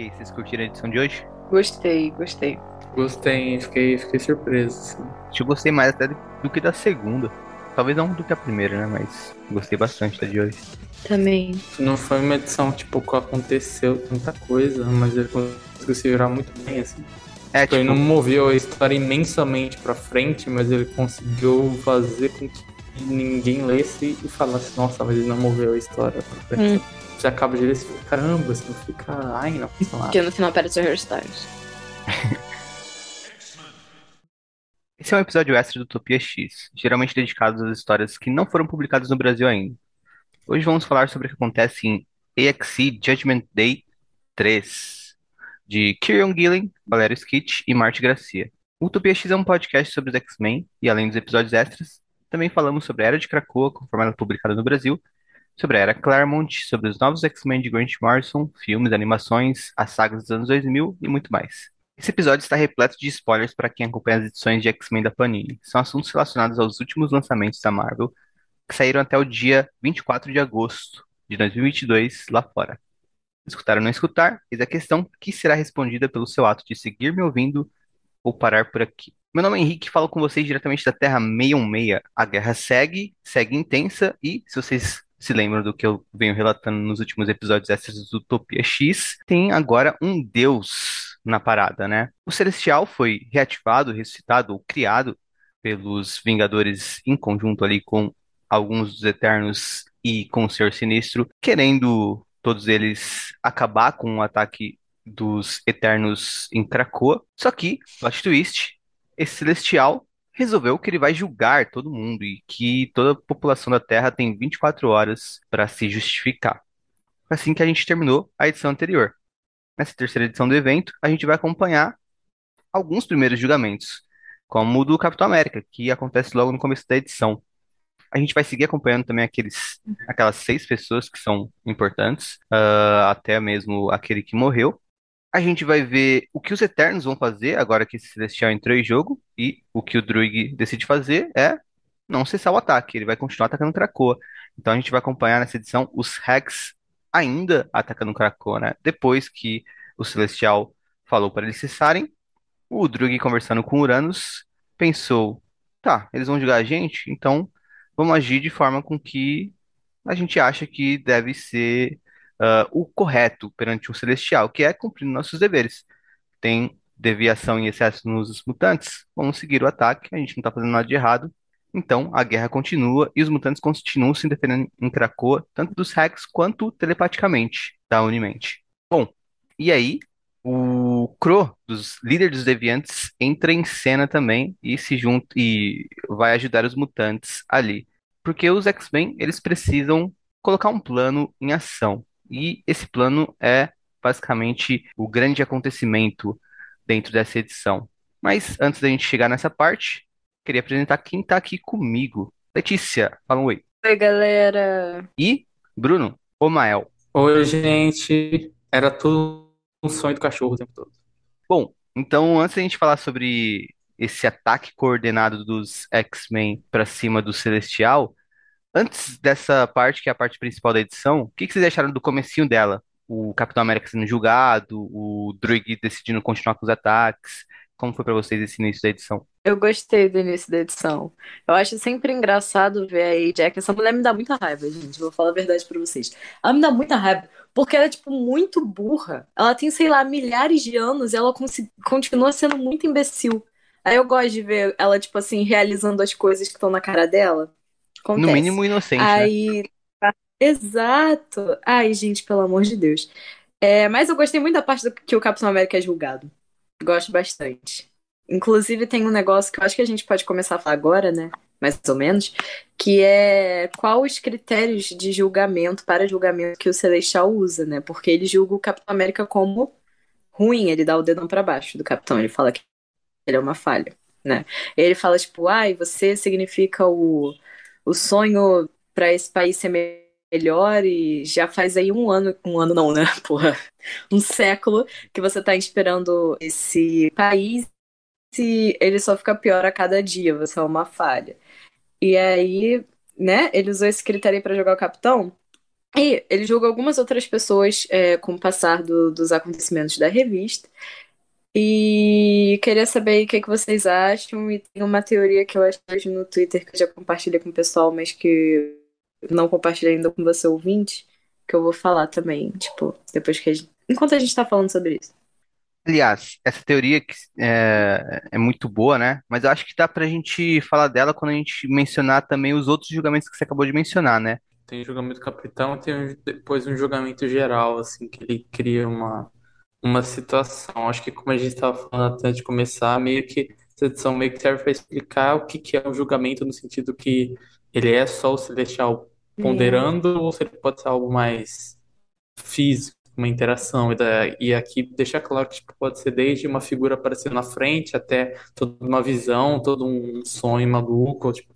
E aí, vocês curtiram a edição de hoje? Gostei, gostei. Gostei, fiquei, fiquei surpreso. Assim. Acho que eu gostei mais até do que da segunda. Talvez não do que a primeira, né? Mas gostei bastante da de hoje. Também. Não foi uma edição, tipo, que aconteceu tanta coisa, mas ele conseguiu se virar muito bem, assim. É, Tipo, ele tipo, não moveu a história imensamente pra frente, mas ele conseguiu fazer com que ninguém lesse e falasse, nossa, mas ele não moveu a história pra frente. Você acaba de ler e você fica, caramba, você não fica, ai, não fiz nada. Porque no final aparece o Hairstyles. esse é um episódio extra do Utopia X, geralmente dedicado às histórias que não foram publicadas no Brasil ainda. Hoje vamos falar sobre o que acontece em AXE Judgment Day 3, de Kieron Gillen, Valério Skitch e Marty Gracia. O Utopia X é um podcast sobre os X-Men, e além dos episódios extras, também falamos sobre a Era de Krakoa, conforme ela é publicada no Brasil, sobre a Era Claremont, sobre os novos X-Men de Grant Morrison, filmes, animações, as sagas dos anos 2000 e muito mais. Esse episódio está repleto de spoilers para quem acompanha as edições de X-Men da Panini. São assuntos relacionados aos últimos lançamentos da Marvel, que saíram até o dia 24 de agosto de 2022 lá fora. Escutar ou não escutar, eis a questão que será respondida pelo seu ato de seguir me ouvindo ou parar por aqui. Meu nome é Henrique, falo com vocês diretamente da Terra 616. A guerra segue, segue intensa e, se vocês se lembram do que eu venho relatando nos últimos episódios extras do Utopia X, tem agora um deus na parada, né? O Celestial foi reativado, ressuscitado ou criado pelos Vingadores em conjunto ali com alguns dos Eternos e com o Senhor Sinistro, querendo todos eles acabar com o ataque dos Eternos em Krakoa. Só que, plot twist, esse Celestial resolveu que ele vai julgar todo mundo e que toda a população da Terra tem 24 horas para se justificar. Assim que a gente terminou a edição anterior. Nessa terceira edição do evento, a gente vai acompanhar alguns primeiros julgamentos, como o do Capitão América, que acontece logo no começo da edição. A gente vai seguir acompanhando também aqueles, aquelas seis pessoas que são importantes, ah, até mesmo aquele que morreu. A gente vai ver o que os Eternos vão fazer agora que esse Celestial entrou em jogo, e o que o Druig decide fazer é não cessar o ataque, ele vai continuar atacando Krakoa. Então a gente vai acompanhar nessa edição os Rex ainda atacando Krakoa, né? Depois que o Celestial falou para eles cessarem, o Druig conversando com Uranus pensou, tá, eles vão julgar a gente, então vamos agir de forma com que a gente acha que deve ser ah, o correto perante um celestial, que é cumprir nossos deveres. Tem deviação em excesso nos mutantes, vamos seguir o ataque, a gente não está fazendo nada de errado. Então a guerra continua e os mutantes continuam se defendendo em Krakoa, tanto dos Rex quanto telepaticamente da Unimente. Bom, e aí o Kro, dos líderes dos deviantes, entra em cena também e se junta e vai ajudar os mutantes ali. Porque os X-Men, eles precisam colocar um plano em ação. E esse plano é basicamente o grande acontecimento dentro dessa edição. Mas antes da gente chegar nessa parte, queria apresentar quem tá aqui comigo. Letícia, fala um oi. Oi, galera. E Bruno, Omael. Oi, gente. Era tudo um sonho do cachorro o tempo todo. Bom, então antes da gente falar sobre esse ataque coordenado dos X-Men pra cima do Celestial, antes dessa parte, que é a parte principal da edição, o que vocês acharam do comecinho dela? O Capitão América sendo julgado, o Druig decidindo continuar com os ataques. Como foi pra vocês esse início da edição? Eu gostei do início da edição. Eu acho sempre engraçado ver aí Jack. Essa mulher me dá muita raiva, gente. Vou falar a verdade pra vocês. Ela me dá muita raiva porque ela é, tipo, muito burra. Ela tem, sei lá, milhares de anos e ela continua sendo muito imbecil. Aí eu gosto de ver ela, tipo assim, realizando as coisas que estão na cara dela. No Acontece. mínimo inocente, né? Aí. Exato! Ai, gente, pelo amor de Deus. É, mas eu gostei muito da parte do que o Capitão América é julgado. Gosto bastante. Inclusive, tem um negócio que eu acho que a gente pode começar a falar agora, né? Mais ou menos, que é qual os critérios de julgamento para julgamento que o Celestial usa, né? Porque ele julga o Capitão América como ruim, ele dá o dedão pra baixo do Capitão, ele fala que ele é uma falha, né? Ele fala, tipo, ai, você significa o, o sonho para esse país ser me- melhor e já faz aí um ano, um ano não, né? Porra, um século que você tá esperando esse país e ele só fica pior a cada dia, você é uma falha. E aí, né, ele usou esse critério pra jogar o capitão. E ele julga algumas outras pessoas é, com o passar do- dos acontecimentos da revista. E queria saber aí o que é que vocês acham. E tem uma teoria que eu achei hoje no Twitter que eu já compartilhei com o pessoal, mas que não compartilhei ainda com você ouvinte, que eu vou falar também, tipo, depois que a gente... Enquanto a gente tá falando sobre isso. Aliás, essa teoria que é, é muito boa, né? Mas eu acho que dá pra gente falar dela quando a gente mencionar também os outros julgamentos que você acabou de mencionar, né? Tem julgamento capitão, tem um- depois um julgamento geral, assim, que ele cria uma, uma situação. Acho que como a gente estava falando antes de começar, meio que essa edição meio que serve para explicar o que que é o julgamento no sentido que ele é só o celestial ponderando ou se ele pode ser algo mais físico, uma interação. E, da- e aqui deixa claro que tipo, pode ser desde uma figura aparecendo na frente até toda uma visão, todo um sonho maluco, ou, tipo,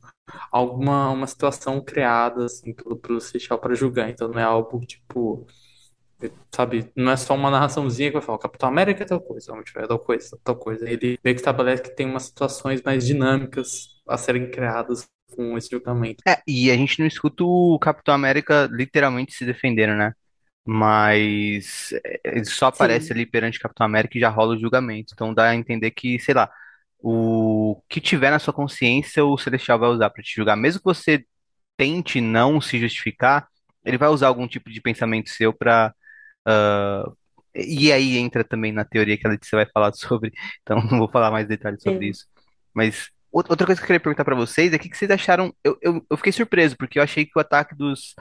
alguma uma situação criada assim pelo, pelo Seixal para julgar. Então não é algo tipo, sabe, não é só uma narraçãozinha que vai falar, o Capitão América é tal coisa, o Ferro é tal coisa, tal coisa. Ele meio que estabelece que tem umas situações mais dinâmicas a serem criadas com esse julgamento. É, e a gente não escuta o Capitão América literalmente se defendendo, né? Mas é, ele só aparece Sim. ali perante o Capitão América e já rola o julgamento. Então dá a entender que, sei lá, o que tiver na sua consciência, o Celestial vai usar pra te julgar. Mesmo que você tente não se justificar, ele vai usar algum tipo de pensamento seu pra. Ah, e aí entra também na teoria que a Letícia vai falar sobre, então não vou falar mais detalhes sobre Sim. isso. Mas out- outra coisa que eu queria perguntar pra vocês é o que que vocês acharam? Eu, eu, eu fiquei surpreso, porque eu achei que o ataque dos,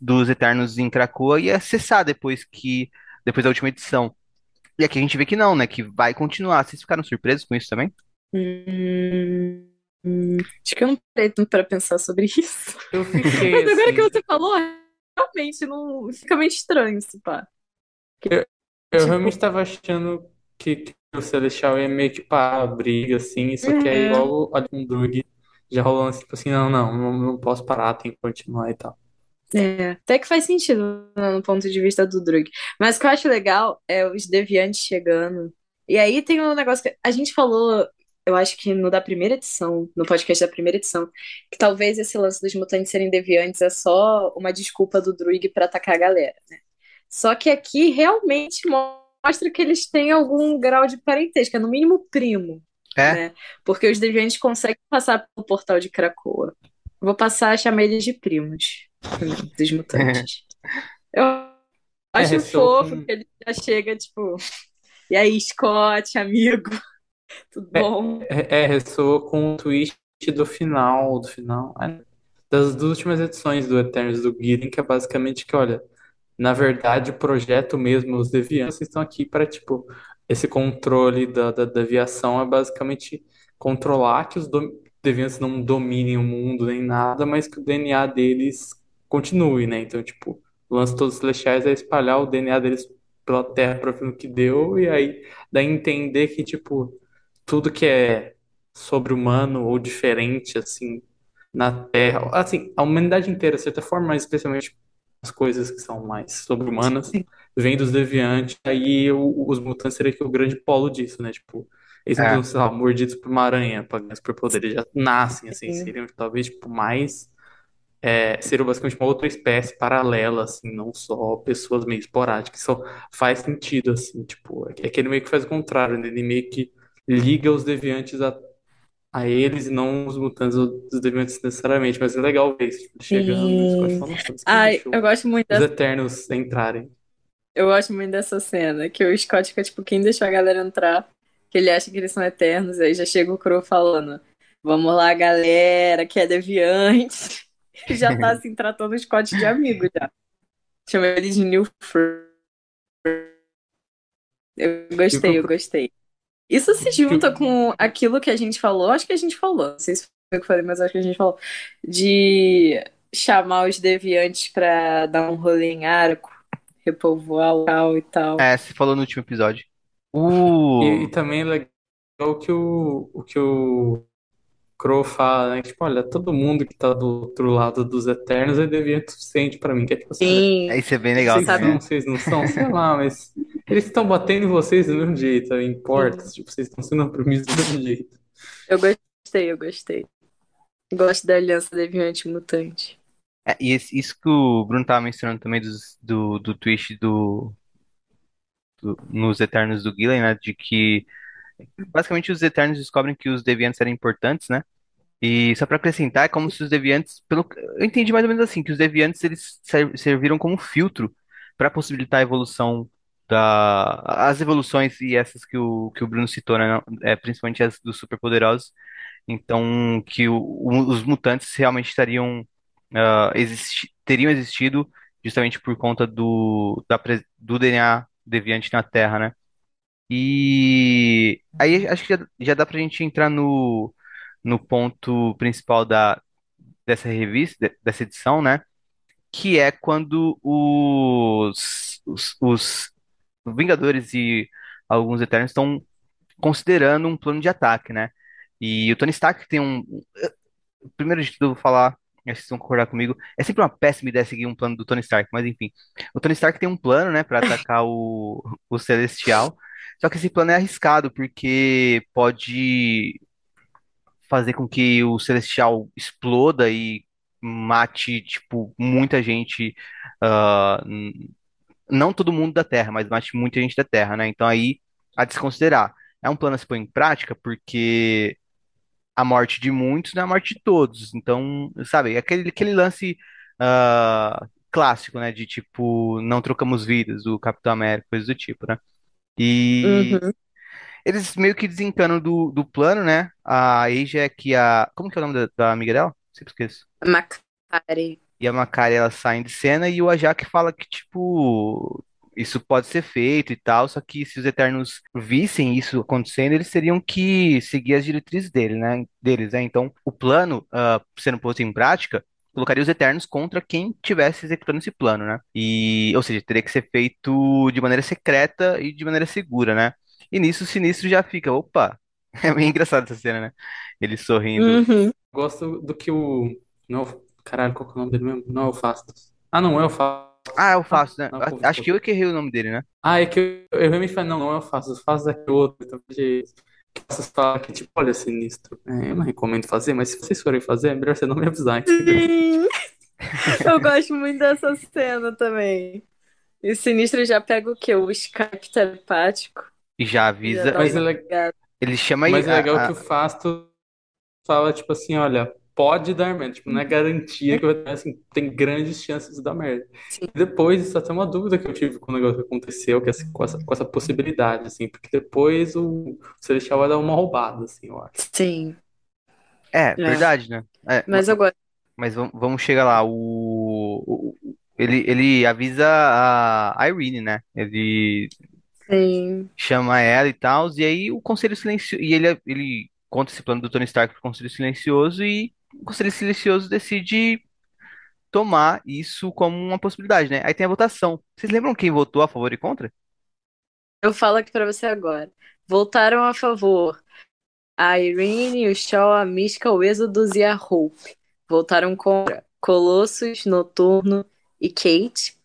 dos Eternos em Krakoa ia cessar depois que depois da última edição. E aqui a gente vê que não, né? Que vai continuar. Vocês ficaram surpresos com isso também? Hum, hum, acho que eu não parei tanto pra pensar sobre isso. Eu fiquei Mas agora que assim, você falou, realmente não fica meio estranho esse pá. Eu Tipo, realmente estava achando que, que o Celestial ia meio que parar a briga, assim, só que aí é, logo olha um Drug já rolando tipo assim, não, não, não, não posso parar, tem que continuar e tal. é, até que faz sentido né, no ponto de vista do Drug. Mas o que eu acho legal é os deviantes chegando. E aí tem um negócio que a gente falou, eu acho que no da primeira edição, no podcast da primeira edição, que talvez esse lance dos mutantes serem deviantes é só uma desculpa do Druig pra atacar a galera, né? Só que aqui realmente mostra que eles têm algum grau de parentesco, é no mínimo primo, É? né? Porque os deviantes conseguem passar pelo portal de Krakoa. Vou passar a chamar eles de primos dos mutantes. Eu É, acho ressoa fofo com. que ele já chega, tipo, e aí, Scott, amigo, tudo É, bom? é, é, ressoa com o twist do final, do final, é, das duas últimas edições do Eternos do Gideon, que é basicamente que, olha, na verdade, o projeto mesmo, os deviantes estão aqui para, tipo, esse controle da, da, da aviação é basicamente controlar que os deviantes não dominem o mundo nem nada, mas que o DNA deles continue, né? Então, tipo, o lance todos os celestiais é espalhar o DNA deles pela Terra para o que deu, e aí dá a entender que, tipo, tudo que é sobre-humano ou diferente, assim, na Terra, assim, a humanidade inteira, de certa forma, mas especialmente as coisas que são mais sobre-humanas, vem dos deviantes, aí o- os mutantes seriam que o grande polo disso, né? Tipo, eles não É. precisam, sei lá, mordidos por uma aranha para ganhar superpoder, eles já nascem, assim, Sim. seriam talvez, tipo, mais. É, seriam basicamente uma outra espécie paralela, assim, não só pessoas meio esporádicas. Isso faz sentido, assim, tipo, é que ele meio que faz o contrário, né? Ele meio que liga os deviantes a, a eles e não os mutantes os deviantes necessariamente. Mas é legal ver isso, tipo, chegando nossa, Ai, eu gosto muito os Eternos entrarem? eu gosto muito dessa cena, que o Scott fica tipo, quem deixou a galera entrar? Que ele acha que eles são eternos, aí já chega o Crow falando, vamos lá, galera, que é deviante. Já tá assim, tratando o Scott de amigo já. Chama ele de New Fur. Eu gostei, eu gostei. Isso se e junta com aquilo que a gente falou, acho que a gente falou, não sei se foi eu que falei, mas acho que a gente falou, de chamar os deviantes pra dar um rolê em arco, repovoar o local e tal. É, você falou no último episódio. e, e O. também é legal o que o, o que o Crow fala, né? Tipo, olha, todo mundo que tá do outro lado dos Eternos é deviante suficiente pra mim. Que é tipo assim, olha, Sim, Isso é bem legal vocês sabe? são, vocês não são, sei lá, mas eles estão batendo em vocês do mesmo jeito, não importa. Sim. Tipo, vocês estão sendo oprimidos do mesmo jeito. Eu gostei, eu gostei. Gosto da aliança deviante mutante. É, e esse- isso que o Bruno tava mencionando também dos- do, do twist do, do- nos Eternos do Gillen, né? De que basicamente os Eternos descobrem que os Deviantes eram importantes, né? E só pra acrescentar, é como se os Deviantes, pelo, eu entendi mais ou menos assim, que os Deviantes eles ser- serviram como filtro para possibilitar a evolução da, as evoluções e essas que o, que o Bruno citou, né? É, principalmente as dos superpoderosos. Então, que o- o- os mutantes realmente estariam, ah, existi- teriam existido justamente por conta do, da, do DNA deviante na Terra, né? E aí acho que já, já dá pra gente entrar no, no ponto principal da, dessa revista, de- dessa edição, né? Que é quando os, os, os Vingadores e alguns Eternos estão considerando um plano de ataque, né? E o Tony Stark tem um. Primeiro de tudo, vou falar, acho que vocês vão concordar comigo. É sempre uma péssima ideia seguir um plano do Tony Stark, mas enfim. O Tony Stark tem um plano, né, para atacar o, o Celestial. Só que esse plano é arriscado, porque pode fazer com que o Celestial exploda e mate, tipo, muita gente. n- não todo mundo da Terra, mas mate muita gente da Terra, né? Então aí, a desconsiderar. É um plano a se pôr em prática, porque a morte de muitos não é a morte de todos. Então, sabe, aquele, aquele lance ah, clássico, né? De tipo, não trocamos vidas, do Capitão América, coisa do tipo, né? E Uhum. eles meio que desencanam do, do plano, né? A é que a. Como que é o nome da, da amiga dela? Sempre esqueço. Macari. E a Makari, ela sai de cena e o Ajak fala que, tipo, isso pode ser feito e tal, só que se os Eternos vissem isso acontecendo, eles teriam que seguir as diretrizes dele, né, deles, né? Então, o plano, ah, sendo posto em prática, colocaria os Eternos contra quem tivesse executando esse plano, né? E, ou seja, teria que ser feito de maneira secreta e de maneira segura, né? E nisso o Sinistro já fica, opa, é bem engraçado essa cena, né? Ele sorrindo. Uhum. Gosto do que o. Não, é o- caralho, qual que é o nome dele mesmo? Não é o Fastos. Ah, não é o Fastos. Ah, eu faço, né? Não. Acho que eu que errei o nome dele, né? Ah, é que eu, eu realmente falei, não, não é o Fastos. O Fastos é aquele outro. Então, de, que o Fastos fala que, tipo, olha, sinistro. É, eu não recomendo fazer, mas se vocês forem fazer, é melhor você não me avisar? Sim. Eu gosto muito dessa cena também. E o Sinistro já pega o quê? O Skype telepático. E já Já avisa. dá Mas é, uma le- ligada. Ele chama aí. mas é legal a- que o Fastos fala, tipo assim, olha, pode dar merda. Tipo, não é garantia que vai dar, assim, tem grandes chances de dar merda. Sim. Depois, isso é até uma dúvida que eu tive com o negócio que aconteceu, que é assim, com essa, com essa possibilidade, assim, porque depois o Celestial vai dar uma roubada, assim, eu acho. Sim. É, É. verdade, né? É, Mas eu gosto. mas vamos, vamos chegar lá. O, o- ele, ele avisa a Irene, né? Ele Sim. chama ela e tal, e aí o Conselho Silencioso. E ele, ele conta esse plano do Tony Stark pro Conselho Silencioso, e o Conselho Silencioso decide tomar isso como uma possibilidade, né? Aí tem a votação. Vocês lembram quem votou a favor e contra? Eu falo aqui pra você agora. Voltaram a favor a Irene, o Shaw, a Mística, o Êxodos e a Hope. Voltaram contra Colossus, Noturno e Kate.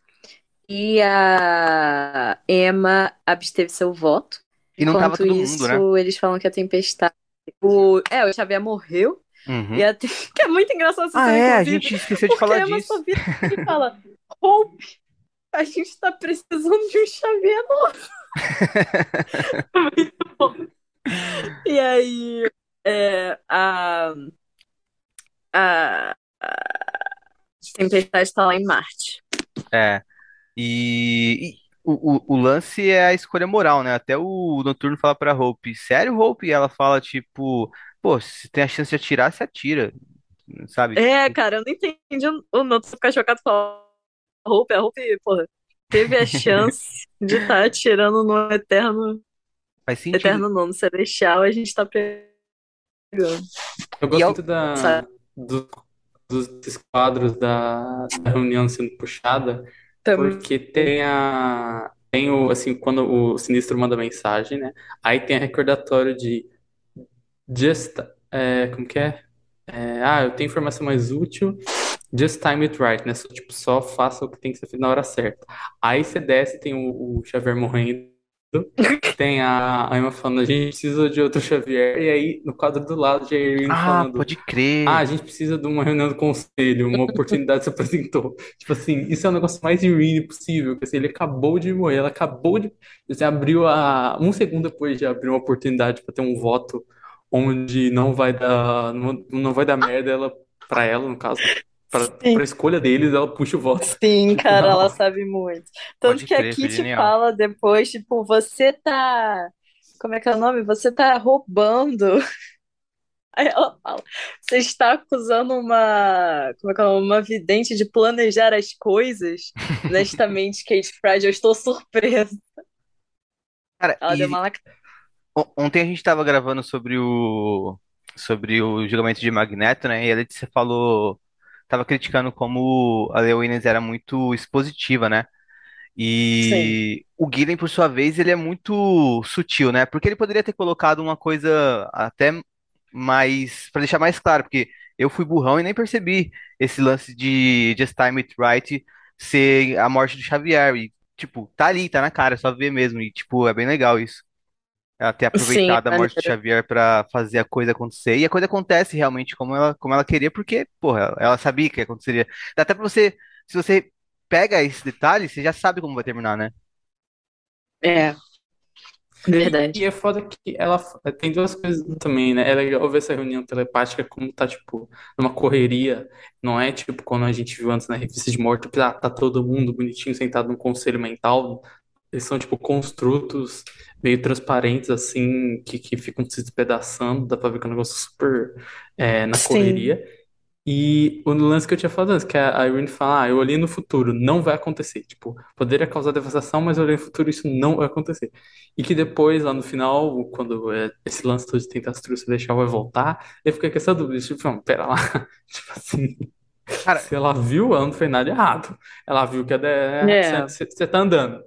E a Emma absteve seu voto. E não tava Enquanto todo isso, mundo, né? eles falam que a Tempestade. O... É, o Xavier morreu. Uhum. E a... Te- Que é muito engraçado essa Ah, cena, é, a gente esqueceu de porque falar a Emma disso. só vira e fala: Hope, a gente tá precisando de um Xavier novo. Muito bom. E aí, é, a, a, a Tempestade tá lá em Marte. É. E, e o, o, o lance é a escolha moral, né? Até o Noturno fala pra Hope, sério, Hope? E ela fala, tipo, pô, se tem a chance de atirar, se atira, sabe? É, Tipo, cara, eu não entendi o o Noto ficar chocado e falar: a Hope, a Hope, porra, teve a chance de estar atirando no Eterno, faz sentido. Eterno não, no Celestial, a gente tá pegando. Eu E gosto muito da, Sabe? do- dos quadros da, da reunião sendo puxada, Também. porque tem a. Tem o, assim, quando o Sinistro manda mensagem, né? Aí tem a recordatório de just, é, como que é? É, ah, eu tenho informação mais útil, just time it right, né? Só, tipo, só faça o que tem que ser feito na hora certa. Aí você desce, tem o, o Xavier morrendo, tem a, a Emma falando, a gente precisa de outro Xavier, e aí no quadro do lado, a Irene Ah, falando, pode ah, a crer. gente precisa de uma reunião do conselho, uma oportunidade se apresentou. Tipo assim, isso é o negócio mais Irene possível, que assim, ele acabou de morrer, ela acabou de, você abriu a, um segundo depois de abrir uma oportunidade para ter um voto onde não vai dar, não, não vai dar merda ela, pra ela, no caso, pra, Sim. pra escolha deles, ela puxa o voto. Sim, Tipo, cara, ela sabe muito. Tanto Pode que a crer, foi Kitty genial. fala depois, tipo, você tá. Como é que é o nome? Você tá roubando. Aí ela fala, você está acusando uma. Como é que é? o nome? Uma vidente de planejar as coisas. Honestamente, Kate Pride, eu estou surpresa. Cara, Ela deu e uma lacrada. Ontem a gente tava gravando sobre o sobre o julgamento de Magneto, né? E a Letícia falou, tava criticando como a Williams era muito expositiva, né? Sim, E o Gillen, por sua vez, ele é muito sutil, né? Porque ele poderia ter colocado uma coisa até mais, para deixar mais claro, porque eu fui burrão e nem percebi esse lance de Just Time It Right ser a morte do Xavier. E, tipo, tá ali, tá na cara, é só ver mesmo. E, tipo, é bem legal isso. Ela ter sim, aproveitado a morte do. Xavier pra fazer a coisa acontecer. E a coisa acontece realmente como ela, como ela queria, porque, porra, ela sabia que aconteceria. Dá até pra você, se você pega esse detalhe, você já sabe como vai terminar, né? É, E, verdade. e é foda que ela tem duas coisas também, né? É legal ver essa reunião telepática como tá, tipo, numa correria. Não é tipo quando a gente viu antes na revista de morte, tipo, ah, tá todo mundo bonitinho sentado num conselho mental. Eles são, tipo, construtos meio transparentes, assim, que, que ficam se despedaçando. Dá pra ver que é um negócio super é, na Sim, correria. E o lance que eu tinha falado antes, que a Irene fala, ah, eu olhei no futuro, não vai acontecer. Tipo, poderia causar devastação, mas eu olhei no futuro, isso não vai acontecer. E que depois, lá no final, quando é, esse lance todo de tentar se deixar vai voltar, eu fiquei com essa dúvida, tipo, não, pera lá. Tipo assim, Cara, se ela viu, ela não fez nada errado. Ela viu que é, você tá andando,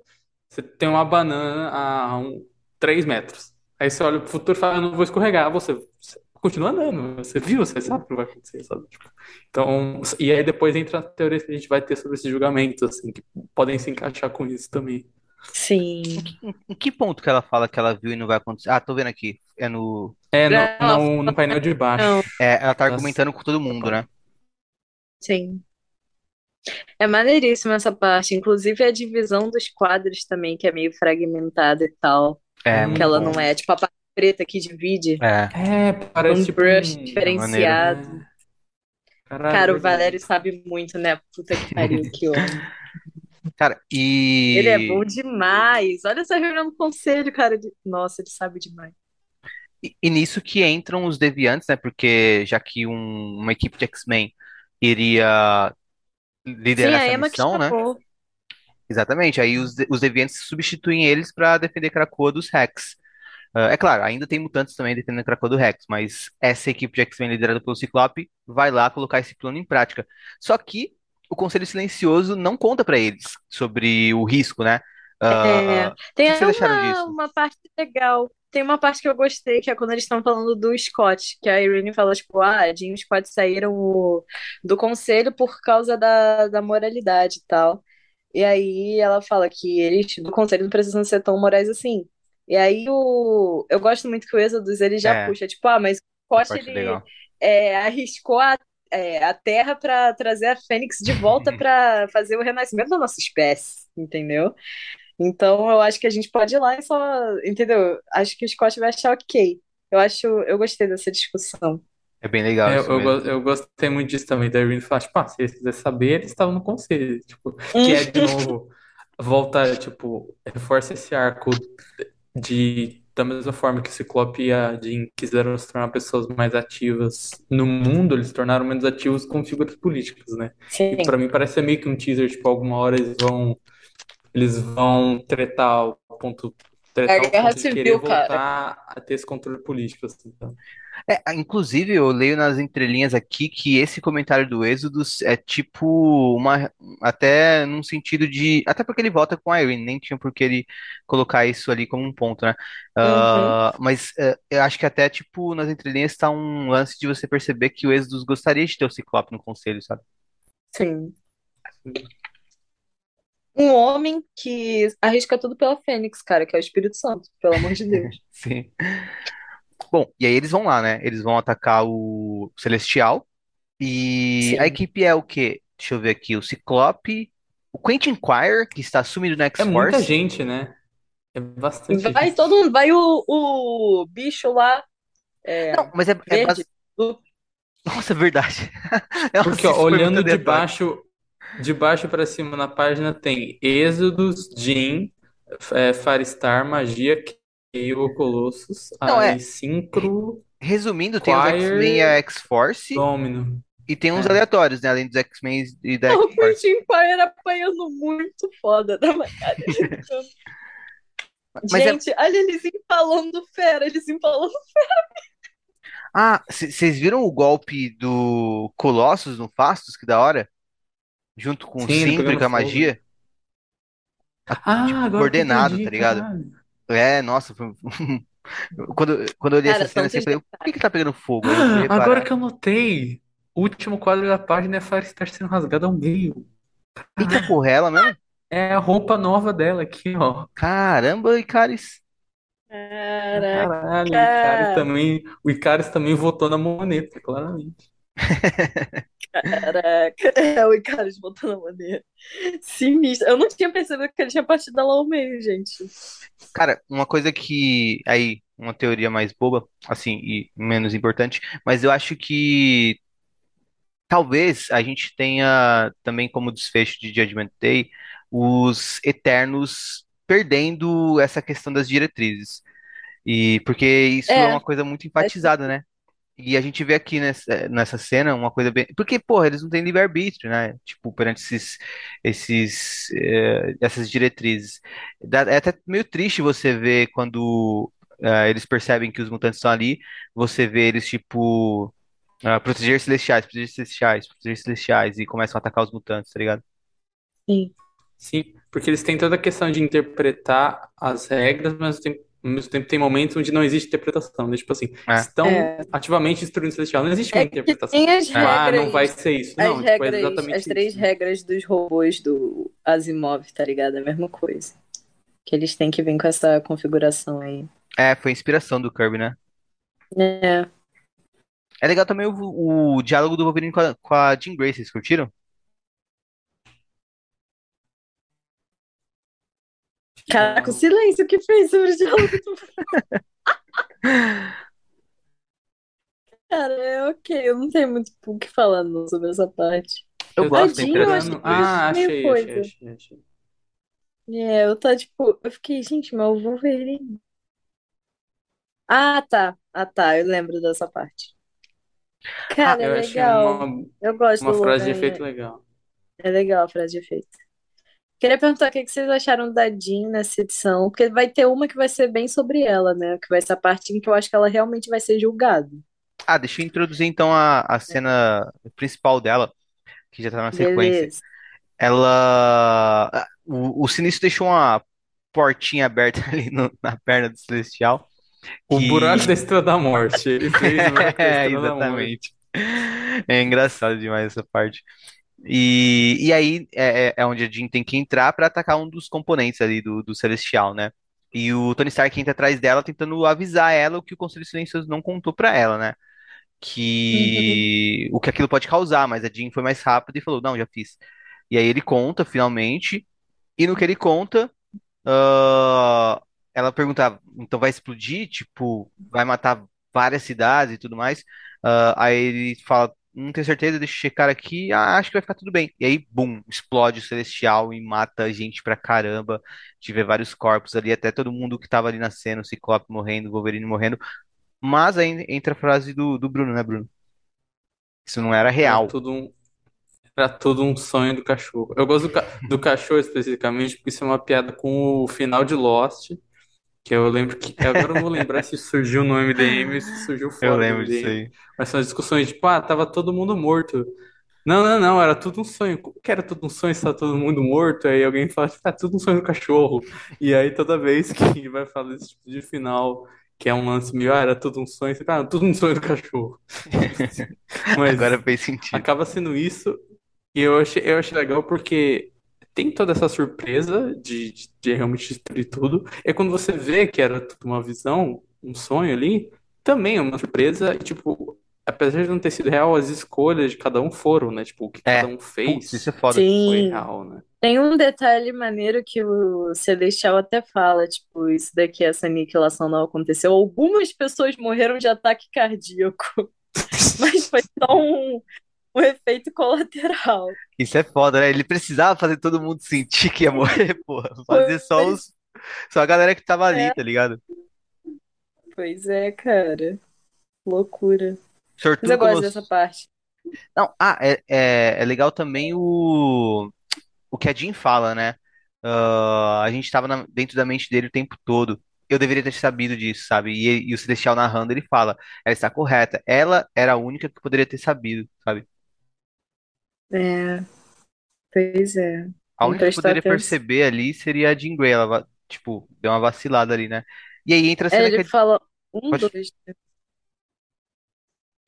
você tem uma banana a um, 3 metros. Aí você olha pro futuro e fala, eu não vou escorregar. Você, você continua andando. Você viu, você sabe o que vai acontecer, sabe? Tipo, então, e aí depois entra a teoria que a gente vai ter sobre esses julgamentos, assim, que podem se encaixar com isso também. em sim. que, em- em que ponto que ela fala que ela viu e não vai acontecer? Ah, tô vendo aqui. É no. É, no, no, no painel de baixo. É, ela tá Das, argumentando com todo mundo, né? sim. É maneiríssima essa parte. Inclusive a divisão dos quadros também, que é meio fragmentada e tal. É, Que muito ela bom. não é tipo a parte preta que divide. É, é, parece Um tipo brush um. é maneiro. diferenciado. É, caralho, Cara, o verdade. Valério sabe muito, né? Puta que pariu, que homem. Cara, Ele é bom e, demais. Olha essa reunião do conselho, cara. Nossa, ele sabe demais. e, e nisso que entram os deviantes, né? Porque já que um- uma equipe de X-Men iria Sim, liderar a essa missão, né? Exatamente. Aí os, os deviantes substituem eles pra defender Krakoa dos Rex. Ah, é claro, ainda tem mutantes também defendendo Krakoa do Rex, mas essa equipe de X-Men liderada pelo Ciclope vai lá colocar esse plano em prática. Só que o Conselho Silencioso não conta pra eles sobre o risco, né? É, Ah, o tem que uma, uma parte legal. Tem uma parte que eu gostei, que é quando eles estão falando do Scott, que a Irene fala, tipo, ah, Jean e Scott saíram do conselho por causa da, da moralidade e tal. E aí ela fala que eles do conselho não precisam ser tão morais assim. E aí o, eu gosto muito que o Êxodos ele já É, puxa, tipo, ah, mas o Scott ele é, arriscou a, é, a Terra para trazer a Fênix de volta para fazer o renascimento da nossa espécie, entendeu? Então eu acho que a gente pode ir lá e só, entendeu? Acho que o Scott vai achar ok. Eu acho, eu gostei dessa discussão. É bem legal É, Eu, eu, eu gostei muito disso também, da Irene falar, tipo, ah, se eles quiserem saber, eles estavam no conselho, tipo, que é, de novo, volta, tipo, reforça esse arco de, da mesma forma que o Ciclope e a Jean quiseram se tornar pessoas mais ativas no mundo, eles se tornaram menos ativos como figuras políticas, né? E sim. pra mim parece ser meio que um teaser, tipo, alguma hora eles vão, eles vão tretar ao ponto, É a tretar Guerra ponto de querer Civil, cara. voltar a ter esse controle político, assim, então. É, ah, inclusive, eu leio nas entrelinhas aqui que esse comentário do Êxodos é tipo uma. Até num sentido de. Até porque ele volta com a Irene, nem tinha por que ele colocar isso ali como um ponto, né? Uhum, Ah, mas eh, eu acho que até, tipo, nas entrelinhas está um lance de você perceber que o Êxodos gostaria de ter o Ciclope no conselho, sabe? sim. Um homem que arrisca tudo pela Fênix, cara, que é o Espírito Santo, pelo amor de Deus. Sim. Bom, e aí eles vão lá, né? Eles vão atacar o Celestial. E a Sim. equipe é o quê? Deixa eu ver aqui. O Ciclope, o Quentin Quire, que está sumido no É muita X-Force. gente, né? É bastante Vai gente. todo mundo, vai o, o bicho lá, Não, é, mas é, é verde. bas- do- Nossa, é verdade. Porque, ó, olhando de baixo, de baixo para cima na página tem Êxodos, Jin, é, Faristar, Magia, Cable, Colossus, Não, é. aí Synchro, Resumindo, tem os Quire, X-Men e a X-Force. Domino. E tem uns É. aleatórios, né? Além dos X-Men e da O X-Force. Quentin Fire apanhando muito foda da Macari. Mas é- Gente, olha eles empalando fera, eles empalando. Ah, vocês viram o golpe do Colossus no Fastos? Que da hora? Junto com o Sim, e pegando com a magia? Ah, tipo, agora coordenado, entendi, tá ligado? caralho. É, nossa. Foi... quando, quando eu olhei Cara, essa cena, assim, eu falei, por que que tá pegando fogo? Fui Agora que eu notei, o último quadro da página é Faristar sendo rasgado ao meio. Eita porra, é ela mesmo? É a roupa nova dela aqui, ó. Caramba, Icaris. Caraca. Caralho, o Icaris também, o Icaris também votou na moneta, claramente. Caraca, é o Icarus botando a maneira. Sinistro. Eu não tinha percebido que ele tinha partido lá ao meio, gente. Cara, uma coisa que. Aí, uma teoria mais boba, assim, e menos importante, mas eu acho que talvez a gente tenha também como desfecho de Judgment Day os Eternos perdendo essa questão das diretrizes. E porque isso é, É. uma coisa muito enfatizada, né? E a gente vê aqui nessa, nessa cena uma coisa bem. Porque, porra, eles não têm livre-arbítrio, né? Tipo, perante esses, esses, eh, essas diretrizes. Dá- É até meio triste você ver quando eh, eles percebem que os mutantes estão ali, você vê eles, tipo, ah, proteger celestiais, proteger celestiais, proteger celestiais, e começam a atacar os mutantes, tá ligado? Sim. Sim, porque eles têm toda a questão de interpretar as regras, mas tem, ao mesmo tempo tem momentos onde não existe interpretação. né? Tipo assim, É. estão É. ativamente destruindo o celestial. Não existe uma É que interpretação. tem as Tipo, ah, regras. não vai ser isso. As Não, tipo, é regras, exatamente as três isso. regras dos robôs do Asimov, tá ligado? É a mesma coisa. Que eles têm que vir com essa configuração aí. É, foi a inspiração do Kirby, né? É. É legal também o, o diálogo do Wolverine com a, com a Jean Grey, vocês curtiram? Caraca, o silêncio que fez sobre o diálogo do... Cara, é ok, eu não tenho muito o que falar não, sobre essa parte. Eu Eu gosto Tadinho, eu achei. Ah, achei, achei, achei, achei. É, eu tá tipo, eu fiquei, gente, mas o Wolverine. Ah, tá. Ah, tá, eu lembro dessa parte. Cara, é Eu achei legal. uma, Eu gosto uma do frase de efeito legal. É legal a frase de efeito. Queria perguntar o que vocês acharam da Jean nessa edição, porque vai ter uma que vai ser bem sobre ela, né? Que vai ser a parte em que eu acho que ela realmente vai ser julgada. Ah, deixa eu introduzir então a, a cena principal dela, que já tá na sequência. Beleza. Ela. O, o Sinistro deixou uma portinha aberta ali no- na perna do Celestial. O que- buraco da Estrela da Morte. Ele fez o buraco da É, Estrela da Morte. exatamente. É engraçado demais essa parte. E, e aí é, é- é onde a Jean tem que entrar para atacar um dos componentes ali do, do Celestial, né? E o Tony Stark entra atrás dela tentando avisar ela o que o Conselho Silencioso não contou para ela, né? Que o que aquilo pode causar, mas a Jean foi mais rápida e falou: Não, já fiz. E aí ele conta finalmente, e no que ele conta, ah, ela pergunta: Então vai explodir? Tipo, vai matar várias cidades e tudo mais? Ah, aí ele fala: Não tenho certeza, deixa eu checar aqui. Ah, acho que vai ficar tudo bem. E aí, bum, explode o Celestial e mata gente pra caramba. Tive vários corpos ali, até todo mundo que tava ali na cena, o Ciclope morrendo, o Wolverine morrendo. Mas aí entra a frase do, do Bruno, né, Bruno? Isso não era Era real. tudo um, era tudo um sonho do cachorro. Eu gosto do, ca- do cachorro especificamente porque isso é uma piada com o final de Lost. Que eu lembro que. Agora eu não vou lembrar se surgiu no MDM ou se surgiu Eu fora do lembro disso aí. Mas são as discussões tipo, ah, tava todo mundo morto. Não, não, não, era tudo um sonho. Como que era tudo um sonho se tá todo mundo morto? Aí alguém fala, ah, tudo um sonho do cachorro. E aí toda vez que vai falar esse tipo de final, que é um lance meio, ah, era tudo um sonho, você fala, ah, tudo um sonho do cachorro. Mas Agora fez sentido. acaba sendo isso. E eu achei, eu achei legal porque tem toda essa surpresa de, de, de realmente destruir tudo. E quando você vê que era tudo uma visão, um sonho ali, também é uma surpresa. E, tipo, apesar de não ter sido real, as escolhas de cada um foram, né? Tipo, o que É, cada um putz, fez isso é foda. foi Sim. real, né? Tem um detalhe maneiro que o Celestial até fala, tipo, isso daqui, essa aniquilação não aconteceu. Algumas pessoas morreram de ataque cardíaco, mas foi só um, um efeito colateral. Isso é foda, né? Ele precisava fazer todo mundo sentir que ia morrer, porra. Fazer só os, só a galera que tava ali, é, tá ligado? pois é, cara. Loucura. Mas Sortudo eu como. dessa parte. Não, ah, é, é, é legal também o, o que a Jean fala, né? Ah, a gente tava na- dentro da mente dele o tempo todo. Eu deveria ter sabido disso, sabe? E, e o Celestial narrando, ele fala, ela está correta. Ela era a única que poderia ter sabido, sabe? É, pois é. A única que prestou poderia atenção. perceber ali seria a Jean Grey. Ela, tipo, deu uma vacilada ali, né? E aí entra a É, cena que ele a... fala um, Pode... dois,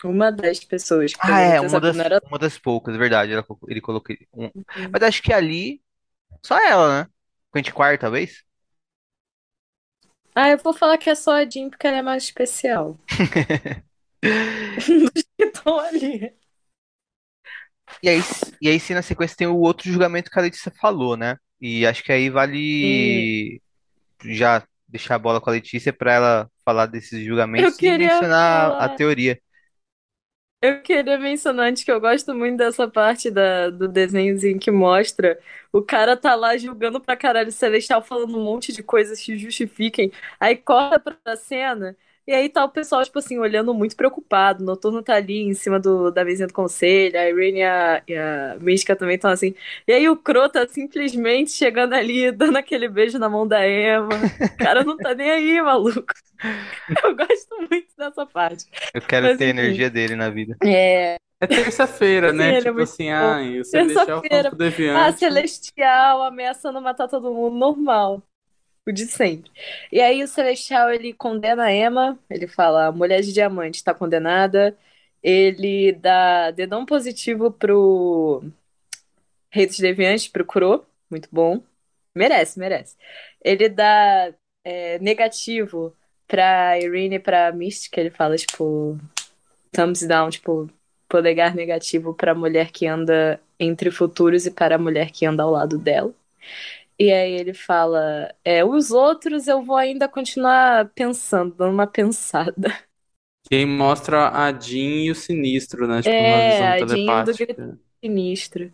uma das pessoas que Ah, é, uma das, era. uma das poucas, é verdade. Ela, ele colocou um... Uhum. Mas acho que ali, só ela, né? Quentin Quark, talvez? Ah, eu vou falar que é só a Jean porque ela é mais especial. Dos que estão ali. E aí, e aí sim, na sequência tem o outro julgamento que a Letícia falou, né? E acho que aí vale já deixar a bola com a Letícia para ela falar desses eu julgamentos e queria mencionar a falar. teoria. Eu queria mencionar antes que eu gosto muito dessa parte da, do desenhozinho que mostra o cara tá lá julgando pra caralho o Celestial falando um monte de coisas que justifiquem. Aí corta pra cena e aí tá o pessoal, tipo assim, olhando muito preocupado. O Noturno tá ali em cima do, da mesinha do conselho, a Irene e a, e a Mística também estão assim. E aí o Crow tá simplesmente chegando ali, dando aquele beijo na mão da Emma. O cara não tá nem aí, maluco. Eu gosto muito dessa parte. Eu quero Mas ter a energia dele na vida. É, É terça-feira, né? ele é Tipo muito assim, bom. ai, o Celestial falando Terça-feira. pro Ah, Deviante. Celestial ameaçando matar todo mundo, normal. O de sempre. E aí o Celestial, ele condena a Emma, ele fala, a mulher de diamante está condenada. Ele dá dedão positivo pro Rei dos Deviantes, pro Kuro, muito bom. Merece, merece. Ele dá é, negativo pra Irene e pra Mystic, ele fala, tipo, thumbs down, tipo, polegar negativo pra mulher que anda entre futuros e para a mulher que anda ao lado dela. E aí ele fala, é, os outros eu vou ainda continuar pensando, dando uma pensada. Que aí mostra a Jean e o Sinistro, né? Tipo, É, visão a Jean do grito telepática. sinistro.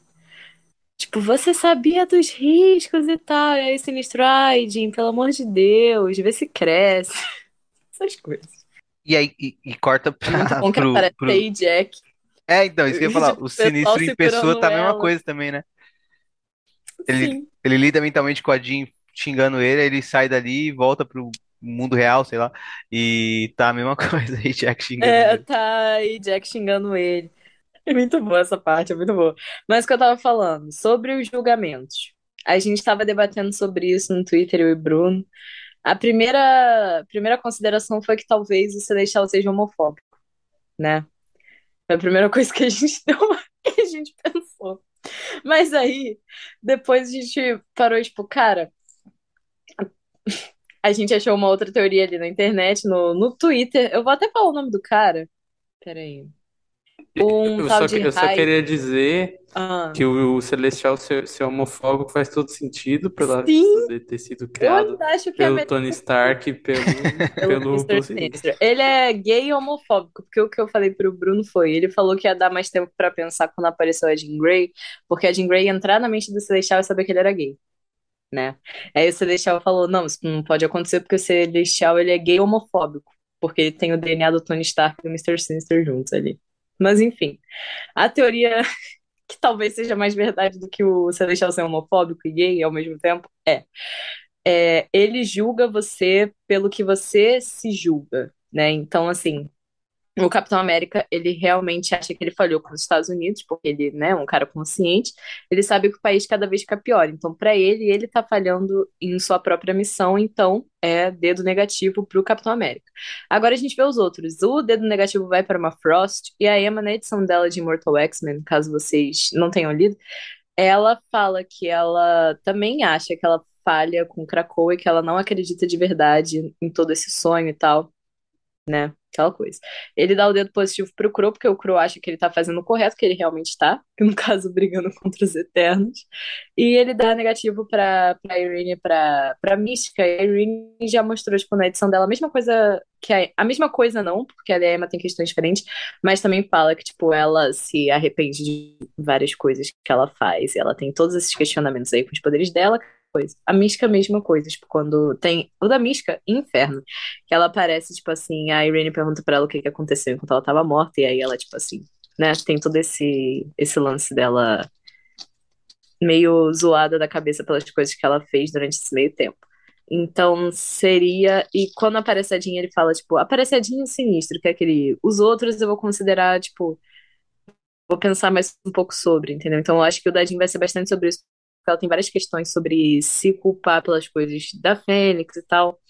Tipo, você sabia dos riscos e tal. E aí sinistro, ai, Jean, pelo amor de Deus, vê se cresce. Essas coisas. E aí, e, e corta É muito pra, bom que pro, aparece pro... aí Jack. É, então, isso que eu ia falar. O o Sinistro em pessoa tá a mesma ela. coisa também, né? Ele, Sim. ele lida mentalmente com a Jean xingando ele, ele sai dali e volta pro mundo real, sei lá. E tá a mesma coisa aí, Jack xingando É, ele. tá aí Jack xingando ele. É muito boa essa parte, é muito boa. Mas o que eu tava falando, sobre os julgamentos. A gente tava debatendo sobre isso no Twitter, eu e o Bruno. A primeira, a primeira consideração foi que talvez o Celestial seja homofóbico, né? Foi a primeira coisa que a gente deu, que a gente pensou. Mas aí, depois a gente parou, tipo, cara, a gente achou uma outra teoria ali na internet, no, no Twitter. Eu vou até falar o nome do cara. Peraí. Um Eu tal só, eu só queria dizer Ah. que o, o Celestial ser, ser homofóbico faz todo sentido pela poder ter sido criado é pelo melhor Tony Stark e pelo, pelo pelo. Ele é gay e homofóbico, porque o que eu falei pro Bruno foi, ele falou que ia dar mais tempo pra pensar quando apareceu a Jean Grey, porque a Jean Grey ia entrar na mente do Celestial e saber que ele era gay, né? Aí o Celestial falou, não, isso não pode acontecer porque o Celestial ele é gay e homofóbico, porque ele tem o DNA do Tony Stark e do Mr. Sinister juntos ali. Mas enfim, a teoria que talvez seja mais verdade do que o Celestial ser homofóbico e gay ao mesmo tempo é é, ele julga você pelo que você se julga, né? Então, assim, o Capitão América, ele realmente acha que ele falhou com os Estados Unidos, porque ele, né, é um cara consciente, ele sabe que o país cada vez fica pior. Então, para ele, ele tá falhando em sua própria missão, então é dedo negativo pro Capitão América. Agora a gente vê os outros. O dedo negativo vai para uma Frost, e a Emma, na edição dela de Immortal X-Men, caso vocês não tenham lido, ela fala que ela também acha que ela falha com Krakoa e que ela não acredita de verdade em todo esse sonho e tal né? Aquela coisa. Ele dá o dedo positivo pro Crow, porque o Crow acha que ele tá fazendo o correto, que ele realmente tá, no caso brigando contra os Eternos. E ele dá negativo pra, pra Irene, pra, pra Mística. E a Irene já mostrou, tipo, na edição dela, a mesma coisa que a, a mesma coisa não, porque a Emma tem questões diferentes, mas também fala que, tipo, ela se arrepende de várias coisas que ela faz. E ela tem todos esses questionamentos aí com os poderes dela, coisa. A Mística, mesma coisa, tipo, quando tem. O da Mística, Inferno. Que ela aparece, tipo assim, a Irene pergunta pra ela o que, que aconteceu enquanto ela tava morta, e aí ela, tipo assim, né, tem todo esse, esse lance dela meio zoada da cabeça pelas coisas que ela fez durante esse meio tempo. Então seria. E quando aparece a Jean, ele fala, tipo, aparece a Jean sinistro, que é aquele. Os outros eu vou considerar, tipo. Vou pensar mais um pouco sobre, entendeu? Então eu acho que o da Jean vai ser bastante sobre isso ela tem várias questões sobre se culpar pelas coisas da Fênix e tal,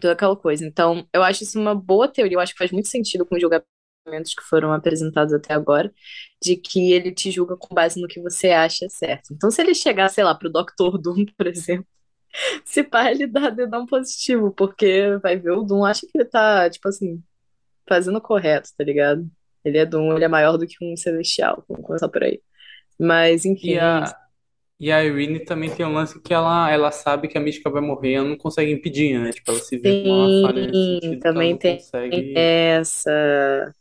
toda aquela coisa. Então, eu acho isso uma boa teoria, eu acho que faz muito sentido com os julgamentos que foram apresentados até agora, de que ele te julga com base no que você acha certo. Então, se ele chegar, sei lá, pro Dr. Doom, por exemplo, se pá, ele dá dedão positivo, porque vai ver o Doom, acha que ele tá, tipo assim, fazendo o correto, tá ligado? Ele é Doom, ele é maior do que um Celestial, vamos começar por aí. Mas, enfim. E a Irene também tem um lance que ela, ela sabe que a Mística vai morrer e ela não consegue impedir, né? Tipo, ela se vê com uma falha nesse Sim, sentido também tem consegue. essa.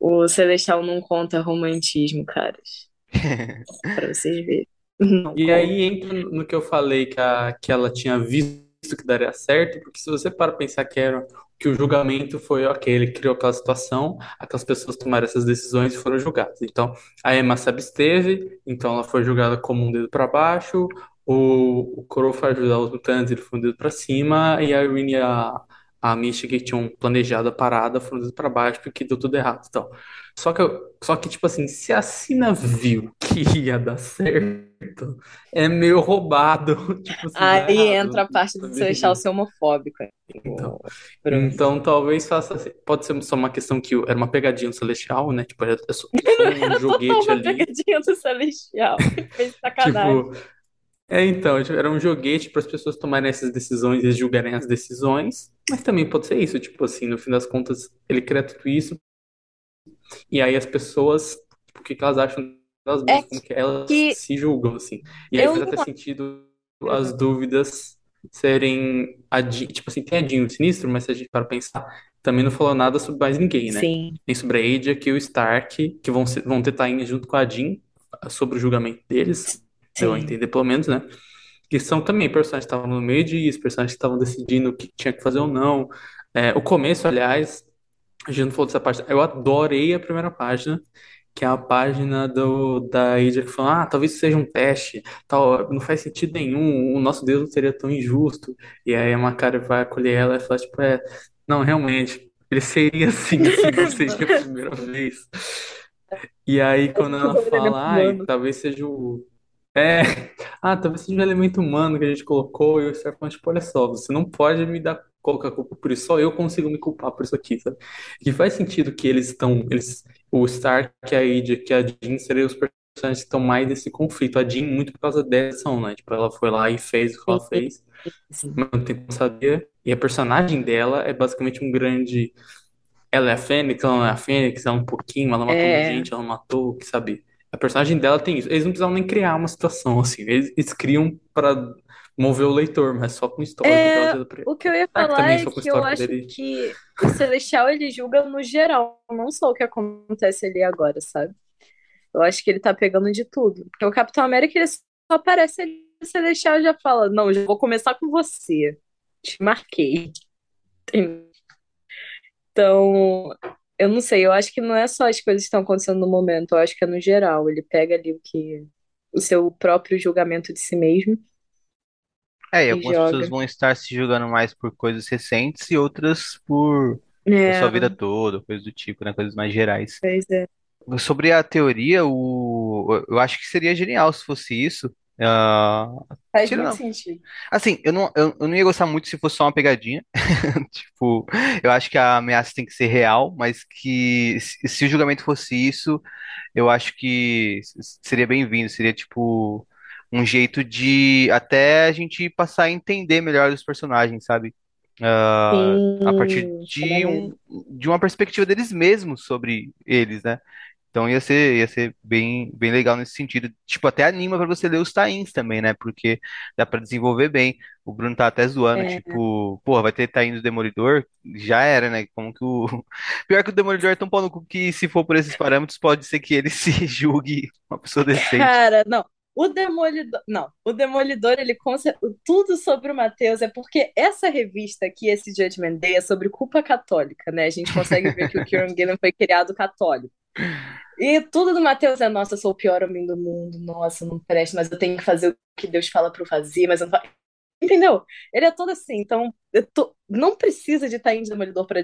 O Celestial não conta romantismo, caras. Pra vocês verem. Não E conta. aí entra no que eu falei que, a, que ela tinha visto que daria certo, porque se você para pensar que era que o julgamento foi ok, ele criou aquela situação, aquelas pessoas tomaram essas decisões e foram julgadas. Então, a Emma se absteve, então ela foi julgada como um dedo para baixo, o, o Crow foi ajudar os mutantes, ele foi um dedo para cima, e a Irene e a, a Mystic que tinham planejado a parada foram um dedo para baixo, porque deu tudo errado. Então, só que, só que, tipo assim, se a Sina viu que ia dar certo, é meio roubado, tipo assim, Aí errado, entra a parte do Celestial sabe? ser homofóbico. Então, então talvez faça, pode ser só uma questão que era uma pegadinha do Celestial, né? Tipo, é só, só um joguete Uma ali, pegadinha do Celestial. Fez sacanagem. tipo, é então, era um joguete para as pessoas tomarem essas decisões e julgarem as decisões, mas também pode ser isso, tipo assim, no fim das contas, ele cria tudo isso E aí as pessoas, tipo, o que elas acham delas É que elas que se julgam, assim. E aí eu faz não. até sentido as dúvidas serem, a Jean- tipo assim, tem a Sinistro, mas se a gente para pensar, também não falou nada sobre mais ninguém, né? Sim, Nem sobre a Adia, que o Stark, que vão, ser, vão ter tainha junto com a Jean sobre o julgamento deles, deu a entender pelo menos, né? Que são também personagens que estavam no meio disso, personagens que estavam decidindo o que tinha que fazer ou não. É, o começo, aliás, a gente não falou dessa página. Eu adorei a primeira página, que é a página do, da Ida que fala, ah, talvez seja um teste, tal, não faz sentido nenhum, o nosso Deus não seria tão injusto. E aí a Macari vai acolher ela e fala, tipo, é, não, realmente, ele seria assim, assim, não seria a primeira vez. E aí quando ela fala, ai, humano. talvez seja o... É, ah, talvez seja um elemento humano que a gente colocou, e o Stefan, tipo, olha só, você não pode me dar, colocar culpa por isso, só eu consigo me culpar por isso aqui, sabe? E faz sentido que eles estão, eles, o Stark, a Adia, que a Jean seriam os personagens que estão mais nesse conflito. A Jean muito por causa dessa ação, né? Tipo, ela foi lá e fez o que ela fez, sim. mas não tempo não sabia. E a personagem dela é basicamente um grande. Ela é a Fênix, ela não é a Fênix, ela é um pouquinho, ela matou muita É. gente, ela matou, o que sabe? A personagem dela tem isso. Eles não precisavam nem criar uma situação assim. Eles, eles criam pra mover o leitor, mas só com dela É, o que eu ia que falar é que eu acho dele. que o Celestial ele julga no geral, não só o que acontece ali agora, sabe? Eu acho que ele tá pegando de tudo. Porque o Capitão América ele só aparece ali, o Celestial já fala: Não, já vou começar com você. Te marquei. Então, eu não sei, eu acho que não é só as coisas que estão acontecendo no momento, eu acho que é no geral. Ele pega ali o que, o seu próprio julgamento de si mesmo É, e algumas pessoas joga. vão estar se julgando mais por coisas recentes e outras por a sua É, vida toda, coisas do tipo, né? Coisas mais gerais. pois é. Sobre a teoria, o... eu acho que seria genial se fosse isso. Ah, Faz tira muito não. sentido. Assim, eu não, eu, eu não ia gostar muito se fosse só uma pegadinha. Tipo, eu acho que a ameaça tem que ser real, mas que se, se o julgamento fosse isso, eu acho que seria bem-vindo. Seria, tipo, um jeito de até a gente passar a entender melhor os personagens, sabe? Ah, a partir de, um, de uma perspectiva deles mesmos sobre eles, né? Então ia ser, ia ser bem, bem legal nesse sentido. Tipo, até anima pra você ler os tains também, né? Porque dá pra desenvolver bem. O Bruno tá até zoando, É, tipo, porra, vai ter taim do Demolidor? Já era, né? Como que o. Pior que o Demolidor é tão pau no cu que, se for por esses parâmetros, pode ser que ele se julgue uma pessoa decente. Cara, não. O Demolidor, não, o Demolidor, ele conta tudo sobre o Matheus, é porque essa revista aqui, esse Judgment Day, é sobre culpa católica, né? A gente consegue ver que o Kieran Gillen foi criado católico. E tudo do Matheus é, nossa, eu sou o pior homem do mundo, nossa, não presto, mas eu tenho que fazer o que Deus fala pra eu fazer, mas eu não. Entendeu? Ele é todo assim, então eu tô- não precisa de estar em Demolidor pra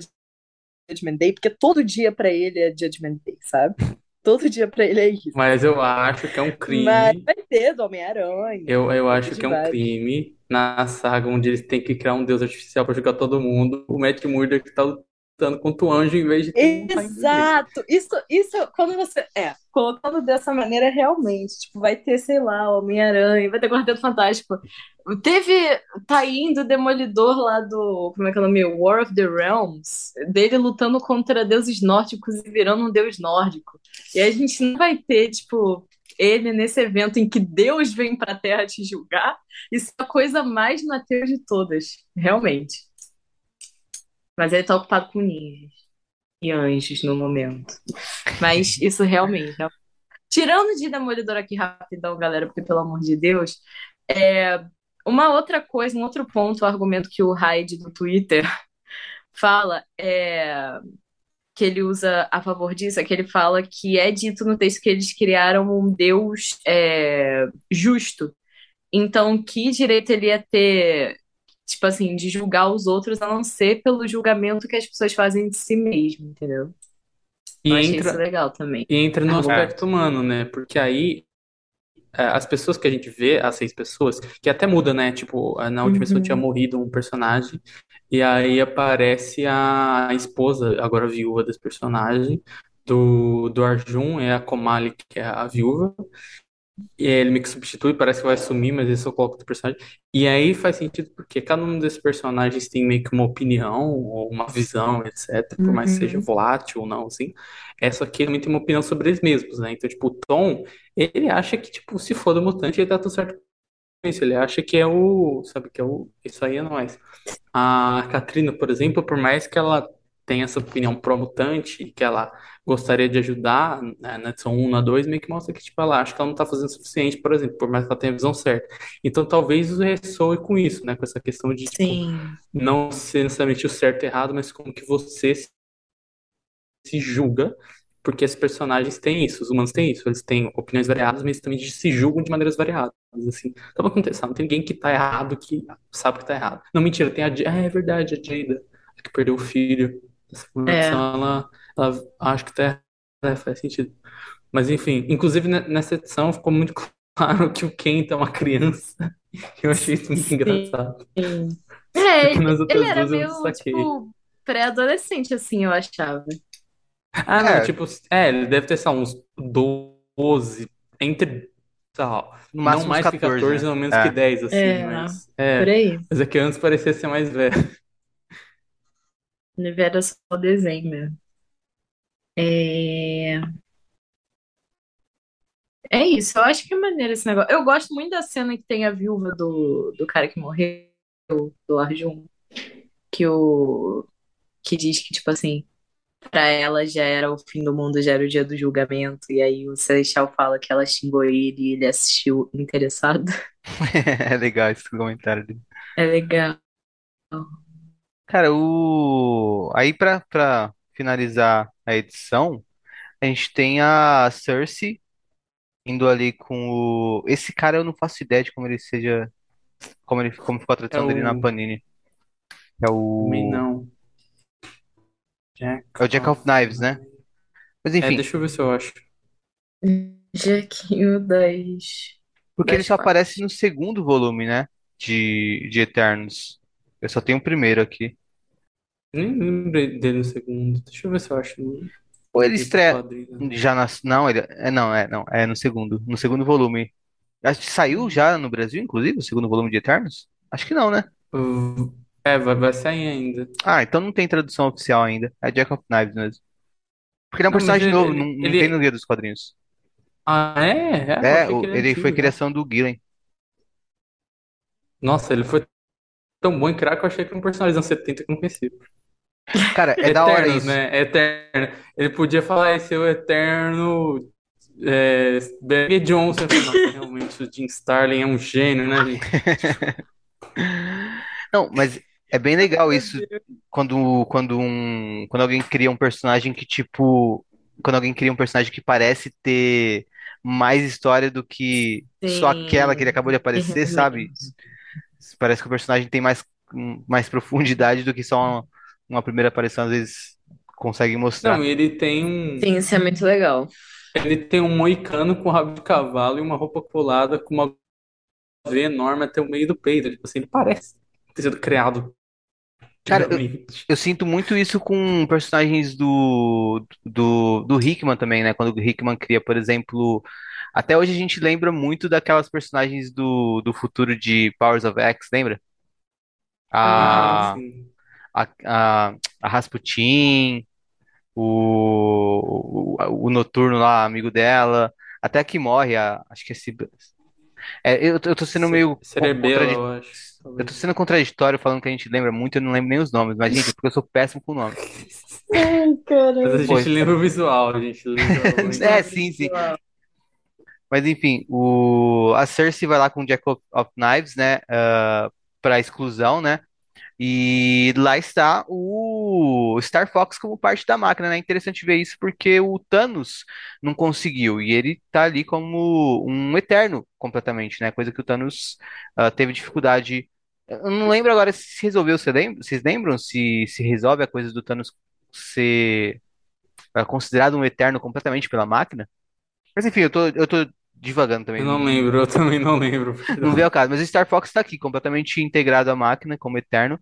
Judgment Day, porque todo dia pra ele é Judgment Day, sabe? Todo dia pra ele é isso. Mas eu acho que é um Mas crime. vai ter do Homem-Aranha, Eu, eu acho que é um vários. crime na saga onde eles têm que criar um deus artificial pra jogar todo mundo. O Matt Murdock tá lutando contra o anjo em vez de. Exato! Isso, isso, quando você. É, colocando dessa maneira, realmente. Tipo, vai ter, sei lá, Homem-Aranha, vai ter Quarteto Fantástico. Teve. Tá indo o Demolidor lá do. Como é que é o nome? War of the Realms. Dele lutando contra deuses nórdicos e virando um deus nórdico. E a gente não vai ter, tipo. Ele nesse evento em que Deus vem pra Terra te julgar, isso é a coisa mais Mateus de todas, realmente. Mas ele tá ocupado com ninjas e anjos no momento. Mas isso realmente. real- Tirando de Demolidor aqui rapidão, galera, porque pelo amor de Deus, é uma outra coisa, um outro ponto, o argumento que o Hyde do Twitter fala é que ele usa a favor disso, é que ele fala que é dito no texto que eles criaram um Deus é, justo. Então, que direito ele ia ter, tipo assim, de julgar os outros a não ser pelo julgamento que as pessoas fazem de si mesmo, entendeu? E Eu achei isso entra, legal também. e entra no Argumento. aspecto humano, né? Porque aí é, as pessoas que a gente vê, as seis pessoas, que até muda, né? Tipo, na última edição tinha Uhum. morrido um personagem, e aí aparece a esposa, agora viúva desse personagem, do, do Arjun, é a Komali, que é a viúva, ele meio que substitui, parece que vai sumir, mas ele só coloca outro personagem. E aí faz sentido porque cada um desses personagens tem meio que uma opinião, ou uma visão, etc. Por mais que seja Uhum. volátil ou não, assim. Essa aqui também tem uma opinião sobre eles mesmos, né? Então, tipo, o Tom, ele acha que, tipo, se for do mutante, ele tá tudo certo com isso. Ele acha que é o, sabe, que é o, isso aí é nóis. A Katrina, por exemplo, por mais que ela tenha essa opinião pró-mutante, que ela gostaria de ajudar, né, na edição 1, na 2, meio que mostra que, tipo, ela acha que ela não tá fazendo o suficiente, por exemplo, por mais que ela tenha a visão certa. Então, talvez ressoe com isso, né, com essa questão de, tipo, Sim. não ser necessariamente o certo e errado, mas como que você se julga, porque esses personagens têm isso, os humanos têm isso, eles têm opiniões variadas, mas também se julgam de maneiras variadas, assim. Então, vai acontecer, não tem ninguém que tá errado que sabe que tá errado. Não, mentira, tem a Jada, é, é verdade, a Jada, a que perdeu o filho, essa É. edição, ela, ela acho que tá errada, é, faz sentido. Mas, enfim, inclusive ne- nessa edição ficou muito claro que o Kent é uma criança, eu achei isso muito Sim. engraçado, É, ele, ele era meio, não tipo, pré-adolescente, assim, eu achava. Ah, não, É, tipo, é, ele deve ter, sei uns 12, entre, sei lá, no não máximo uns mais que 14, 14, né? não menos que É. 10, assim, É, mas, por é, aí. mas é que antes parecia ser mais velho. Ele era só o desenho mesmo. É... é isso, eu acho que é maneiro esse negócio. Eu gosto muito da cena que tem a viúva do, do cara que morreu, do Arjun, que o que diz que, tipo assim, pra ela já era o fim do mundo, já era o dia do julgamento, e aí o Celestial fala que ela xingou ele e ele assistiu interessado. É legal esse comentário dele. É legal. Cara, o... aí pra, pra finalizar a edição, a gente tem a Cersei indo ali com o. Esse cara eu não faço ideia de como ele seja. Como, ele, como ficou a É tradução dele na o, Panini. É também o. não, Jack É o Jack of of Knives, né? Mas É, enfim, deixa eu ver se eu acho. Jequinho das Porque ele das só aparece no segundo volume, né? De, de Eternos. Eu só tenho o primeiro aqui. Nem lembro dele no segundo. Deixa eu ver se eu acho no Ou ele estreia já nas. Não, ele. É, não, é, não. É no segundo. No segundo volume. Acho que saiu já no Brasil, inclusive, o segundo volume de Eternos? Acho que não, né? Uh, É, vai, vai sair ainda. Ah, então não tem tradução oficial ainda. É Jack of Knives mesmo. Porque ele é um Não, personagem ele, novo, não, ele, não tem no guia dos quadrinhos. Ah, é? É, É, o- ele é ele foi antigo já. criação do Gillen. Nossa, ele foi tão bom em criar que eu achei que era um personagem dos anos 70 que eu não conhecia. Cara, é da hora Eternos, isso. né? Eterno. Ele podia falar esse é o Eterno é, Barry Johnson. Realmente o Jim Starlin é um gênio, né, gente? Não, mas é bem legal isso quando, quando, um, quando alguém cria um personagem que, tipo. Quando alguém cria um personagem que parece ter mais história do que só aquela que ele Sim, acabou de aparecer, sabe? Parece que o personagem tem mais, mais profundidade do que só uma, uma primeira aparição, às vezes consegue Não, mostrar. ele tem um, Sim, isso é muito legal. ele tem um moicano com rabo de cavalo e uma roupa colada com uma veia enorme até o meio do peito. Tipo assim, ele parece ter sido criado Cara, eu, eu sinto muito isso com personagens do, do, do Hickman também, né? Quando o Hickman cria, por exemplo. Até hoje a gente lembra muito daquelas personagens do, do futuro de Powers of X, lembra? Ah, A, sim. A, a, a Rasputin, o, o, o Noturno lá, amigo dela, até a que morre, a, acho que é, Cib- é eu, tô- eu tô sendo meio Cerebelo, contradi- eu acho. eu tô sendo contraditório falando que a gente lembra muito, eu não lembro nem os nomes, mas gente, é porque eu sou péssimo com nome. Ai, Mas a caramba. Gente lembra o visual, a gente lembra o é, visual. sim, sim. Mas enfim, o, a Cersei vai lá com o Jack of, of Knives, né, uh, para exclusão, né? E lá está o Star Fox como parte da máquina, né? É interessante ver isso porque o Thanos não conseguiu e ele tá ali como um eterno completamente, né? Coisa que o Thanos ah, teve dificuldade. Eu não lembro agora se resolveu, lembra? Vocês lembram se se resolve a coisa do Thanos ser ah, considerado um eterno completamente pela máquina? Mas enfim, eu tô, eu tô divagando também, Eu não, não lembro, eu também não lembro. não vem ao caso. Mas o Star Fox tá aqui, completamente integrado à máquina como eterno.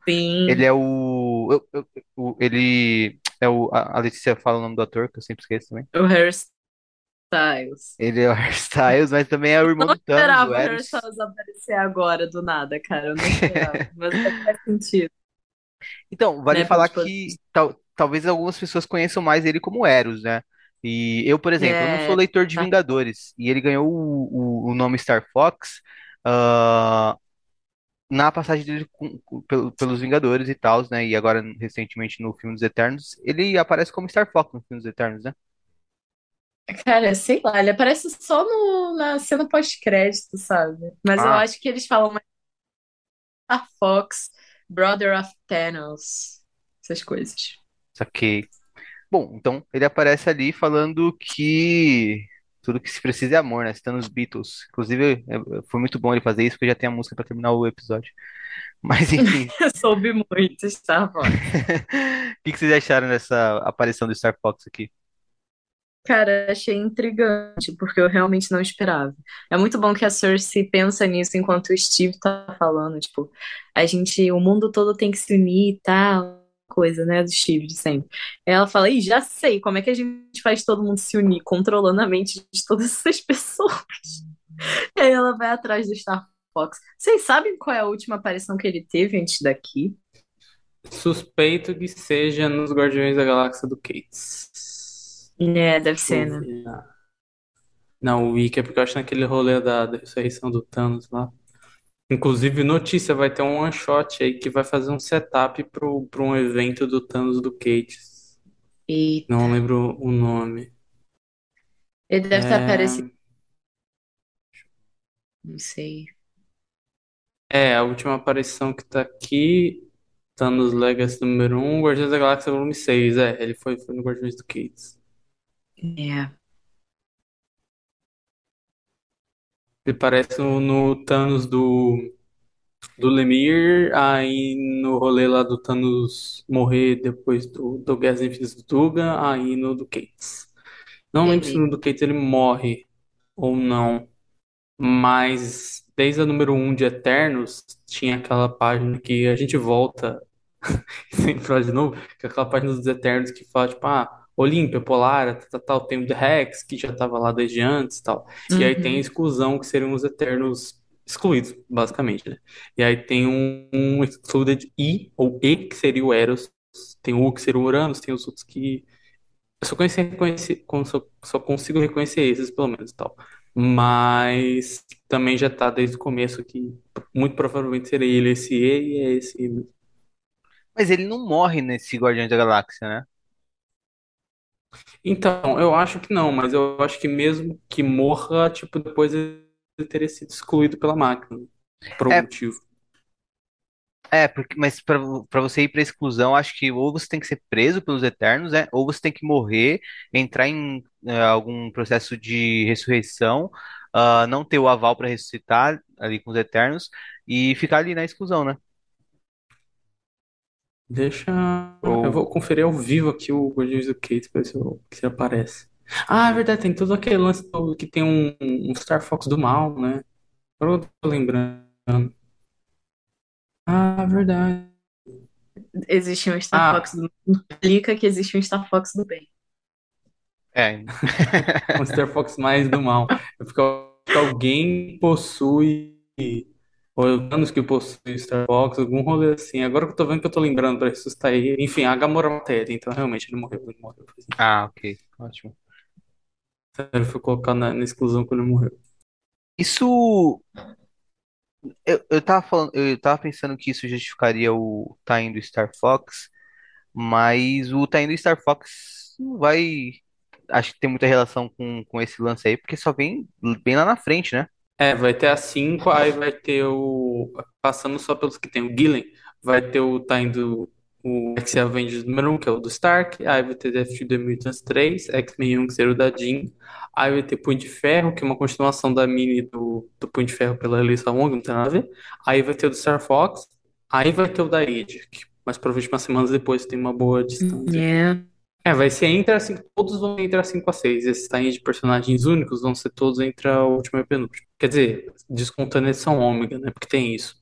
Ele Sim, é o, eu- eu- o- ele é o, a a Letícia fala o nome do ator, que eu sempre esqueço também. o Hairstyles. Ele é o Hairstyles, mas também é o irmão Não do Thanos, o esperava o Eros. Hairstyles aparecer agora, do nada, cara. Eu não esperava. Mas faz sentido, Então, vale né? falar Tipo, que tal, talvez algumas pessoas conheçam mais ele como Eros, né? E eu, por exemplo, eu não sou é, leitor de tá. Vingadores, e ele ganhou o, o, o nome Star Fox ah, na passagem dele com- com- pelo- pelos Vingadores e tal, né? E agora, recentemente, no filme dos Eternos, ele aparece como Star Fox no filme dos Eternos, né? Cara, sei lá, ele aparece só no, na cena pós-crédito, sabe? Mas eu Ah, acho que eles falam mais Star Fox, Brother of Thanos, essas coisas. saquei. Bom, então ele aparece ali falando que tudo que se precisa é amor, né? Citando os Beatles. Inclusive, é- foi muito bom ele fazer isso, porque já tem a música pra terminar o episódio. Mas enfim, Eu soube muito Star Fox. o que que vocês acharam dessa aparição do Star Fox aqui? Cara, achei intrigante, porque eu realmente não esperava. É muito bom que a Cersei pensa nisso enquanto o Steve tá falando, tipo, a gente, o mundo todo tem que se unir e tal, coisa, né, do Steve de sempre. Ela fala, ih, já sei, como é que a gente faz todo mundo se unir, controlando a mente de todas essas pessoas. E aí ela vai atrás do Star Fox. Vocês sabem qual é a última aparição que ele teve antes daqui? Suspeito que seja nos Guardiões da Galáxia do Cates. É, deve ser, né? ver. Não, o Wiki é porque eu acho naquele rolê da, da ressurreição do Thanos lá. Inclusive, notícia, vai ter um one shot aí que vai fazer um setup pro, pro um evento do Thanos do Cates. E Não lembro o nome. ele deve ter É, aparecido, não sei. é, a última aparição que tá aqui, Thanos Legacy número 1, Guardiões da Galáxia volume 6. É, ele foi, foi no Guardiões do Cates. É. Ele parece no, no Thanos do, do Lemire, aí no rolê lá do Thanos morrer depois do, do Guerras Infinitas do Tuga, aí no do Cates. Não lembro se no do Cates ele morre ou não. Mas desde a número um de Eternos, tinha aquela página que a gente volta sem falar de novo, que é aquela página dos Eternos que fala, tipo, ah, Olímpia, Polara, tal, tal, tem o The Rex, que já tava lá desde antes e tal. E aí tem a Uhum. exclusão, que seriam os Eternos excluídos, basicamente, né? E aí tem um, um Excluded I, ou E, que seria o Eros, tem o U, que seria o Uranus, tem os outros que eu só, conheci, reconheci, com- só, só consigo reconhecer esses, pelo menos, tal. Mas também já tá desde o começo que muito provavelmente seria ele esse E e é esse E. Mas ele não morre nesse Guardiões da Galáxia, né? Então, eu acho que não, mas eu acho que mesmo que morra, tipo, depois ele teria sido excluído pela máquina, por algum É, motivo. é, porque, mas pra você ir pra exclusão, acho que ou você tem que ser preso pelos Eternos, né? Ou você tem que morrer, entrar em eh, algum processo de ressurreição, ah, não ter o aval pra ressuscitar ali com os Eternos e ficar ali na exclusão, né? Deixa. Eu Ou vou conferir ao vivo aqui o Guardiões do Case pra ver se, eu- se aparece. Ah, é verdade, tem todo aquele lance do- que tem um, um Star Fox do mal, né? Agora Eu tô lembrando. Ah, verdade. Existe um Star Fox Ah, do implica que existe um Star Fox do bem. é, um Star Fox mais do mal. É porque alguém possui. Ou anos que possui Star Fox, algum rolê assim. Agora que eu tô vendo que eu tô lembrando pra ressuscitar ele. Enfim, a Gamora matéria, então realmente ele morreu. Ele morreu. ah, ok, ótimo. Ele foi colocado na, na exclusão quando ele morreu. Isso Eu, eu tava falando, eu tava pensando que isso justificaria o time do Star Fox, mas o time do Star Fox não vai, acho que tem muita relação com, com esse lance aí, porque só vem bem lá na frente, né? É, vai ter a 5, aí vai ter o. Passando só pelos que tem o Gillen, vai ter o tá indo o X Avengers número um que é o do Stark, aí vai ter Death to the Mutants 3, X-Men 1, que da Jean, aí vai ter Punho de Ferro, que é uma continuação da mini do, do Punho de Ferro pela Alyssa Wong, não tem nada a ver. Aí vai ter o do Star Fox, aí vai ter o da Age, que mais provavelmente umas semanas depois tem uma boa distância. É. É, vai ser entre a 5, todos vão entre a 5 a 6. Esses times de personagens únicos vão ser todos entre a última e a penúltima. Quer dizer, descontando a edição ômega, né? Porque tem isso.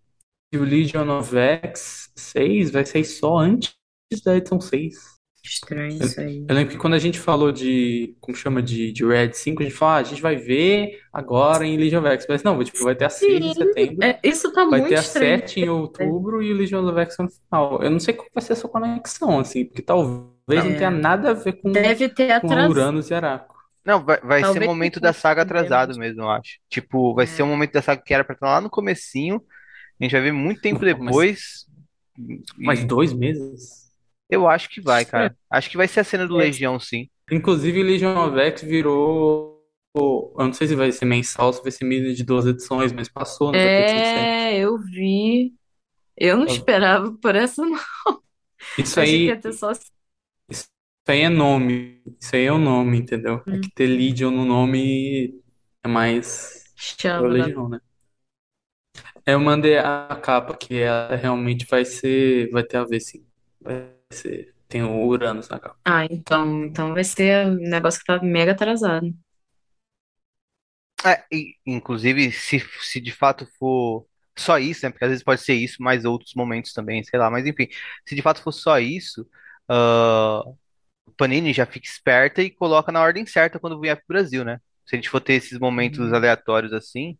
E o Legion of X 6 vai sair só antes da edição 6. Estranho isso aí. eu lembro que quando a gente falou de, como chama, de, de Red 5, a gente falou, ah, a gente vai ver agora em Legion of X. Mas não, tipo, vai ter a 6 em Sim, setembro, é, isso tá vai muito ter a estranho. 7 em outubro e o Legion of X no final. Eu não sei qual vai ser essa conexão, assim, porque talvez não tenha É, nada a ver com deve ter com atrasado. Uranus e Araco. Não, vai, vai ser Talvez momento da saga atrasado mesmo. eu acho. Tipo, vai ser um É, momento da saga que era pra estar lá no comecinho, a gente vai ver muito tempo depois, mas e dois meses? eu acho que vai, Estranho. cara. Acho que vai ser a cena do é. Legião, sim. Inclusive, Legion of X virou. Eu não sei se vai ser mensal, se vai ser mini de duas edições, mas passou, né? É, eu vi. Eu não esperava por essa, não. Isso Achei que ia aí, ter só. Isso aí é nome. Isso aí é o nome, entendeu? É que ter Legion no nome é mais. Chama. Legião, né? Eu mandei a capa, que ela realmente vai ser. Vai ter a ver, sim. Vai ser. Tem o Uranus na capa. Ah, então, então vai ser um negócio que tá mega atrasado. É, e, inclusive, se, se de fato for só isso, né? Porque às vezes pode ser isso, mais outros momentos também, sei lá. Mas enfim, se de fato for só isso, o Panini já fica esperta e coloca na ordem certa quando vier pro Brasil, né? Se a gente for ter esses momentos Uhum. aleatórios assim,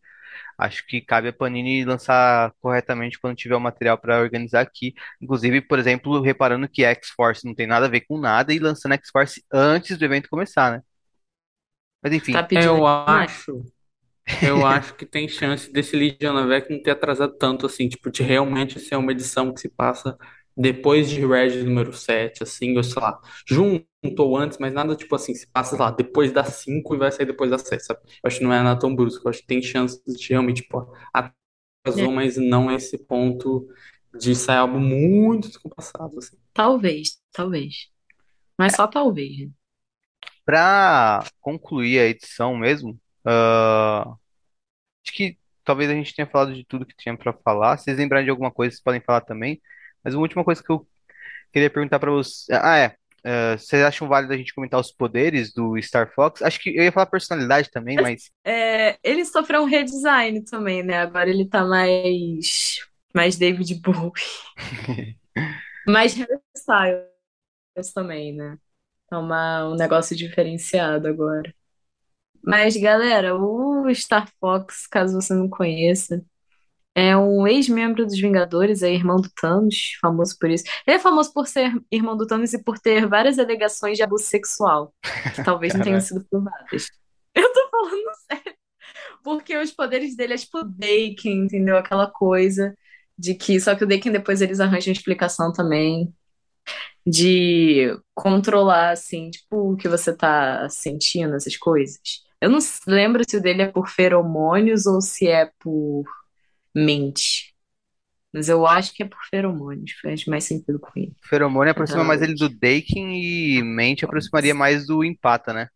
acho que cabe a Panini lançar corretamente quando tiver o material para organizar aqui. Inclusive, por exemplo, reparando que X-Force não tem nada a ver com nada e lançando X-Force antes do evento começar, né? Mas Tá enfim, pedindo Eu demais. acho. Eu acho que tem chance desse Legion of não ter atrasado tanto, assim, tipo, de realmente ser uma edição que se passa depois de Red número 7, assim, ou sei lá, juntou antes, mas nada tipo assim, se passa, lá, depois das 5 e vai sair depois das 7, sabe? Eu acho que não é nada tão brusco, eu acho que tem chance de realmente, tipo, É, atrasou, mas não esse ponto de sair algo muito descompassado, assim. talvez, talvez. Mas só talvez. para concluir a edição mesmo, ah, acho que talvez a gente tenha falado de tudo que tinha para falar. Se vocês lembrarem de alguma coisa, vocês podem falar também. Mas uma última coisa que eu queria perguntar para você. Ah, é. uh, vocês acham válido a gente comentar os poderes do Star Fox? Acho que eu ia falar personalidade também, mas. É, ele sofreu um redesign também, né? Agora ele tá mais. Mais David Bowie. mais hairstyles também, né? Tá uma, um negócio diferenciado agora. Mas, galera, o Star Fox, caso você não conheça, é um ex-membro dos Vingadores, é irmão do Thanos, famoso por isso. Ele é famoso por ser irmão do Thanos e por ter várias alegações de abuso sexual, que talvez não tenham sido provadas. Eu tô falando sério. Porque os poderes dele é tipo Daken, entendeu? Aquela coisa de que. Só que o Daken depois eles arranjam explicação também. De controlar, assim, tipo, o que você tá sentindo, essas coisas. Eu não lembro se o dele é por feromônios ou se é por mente. Mas eu acho que é por feromônios, faz mais sentido com ele. Feromônio aproxima mais ele do Daking e mente aproximaria mais do Empata, né?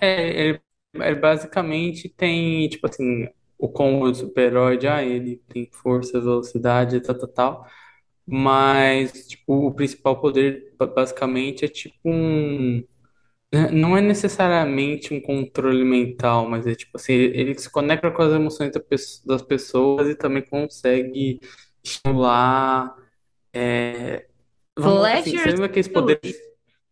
É, ele, ele basicamente tem, tipo assim, o combo do super-herói, ah, ele tem força, velocidade, tal, tal, tal. Mas, tipo, o principal poder basicamente é tipo um né, Não é necessariamente um controle mental, mas é tipo assim, ele se conecta com as emoções da das pessoas e também consegue estimular. É, vamos assim, você lembra aqueles poderes.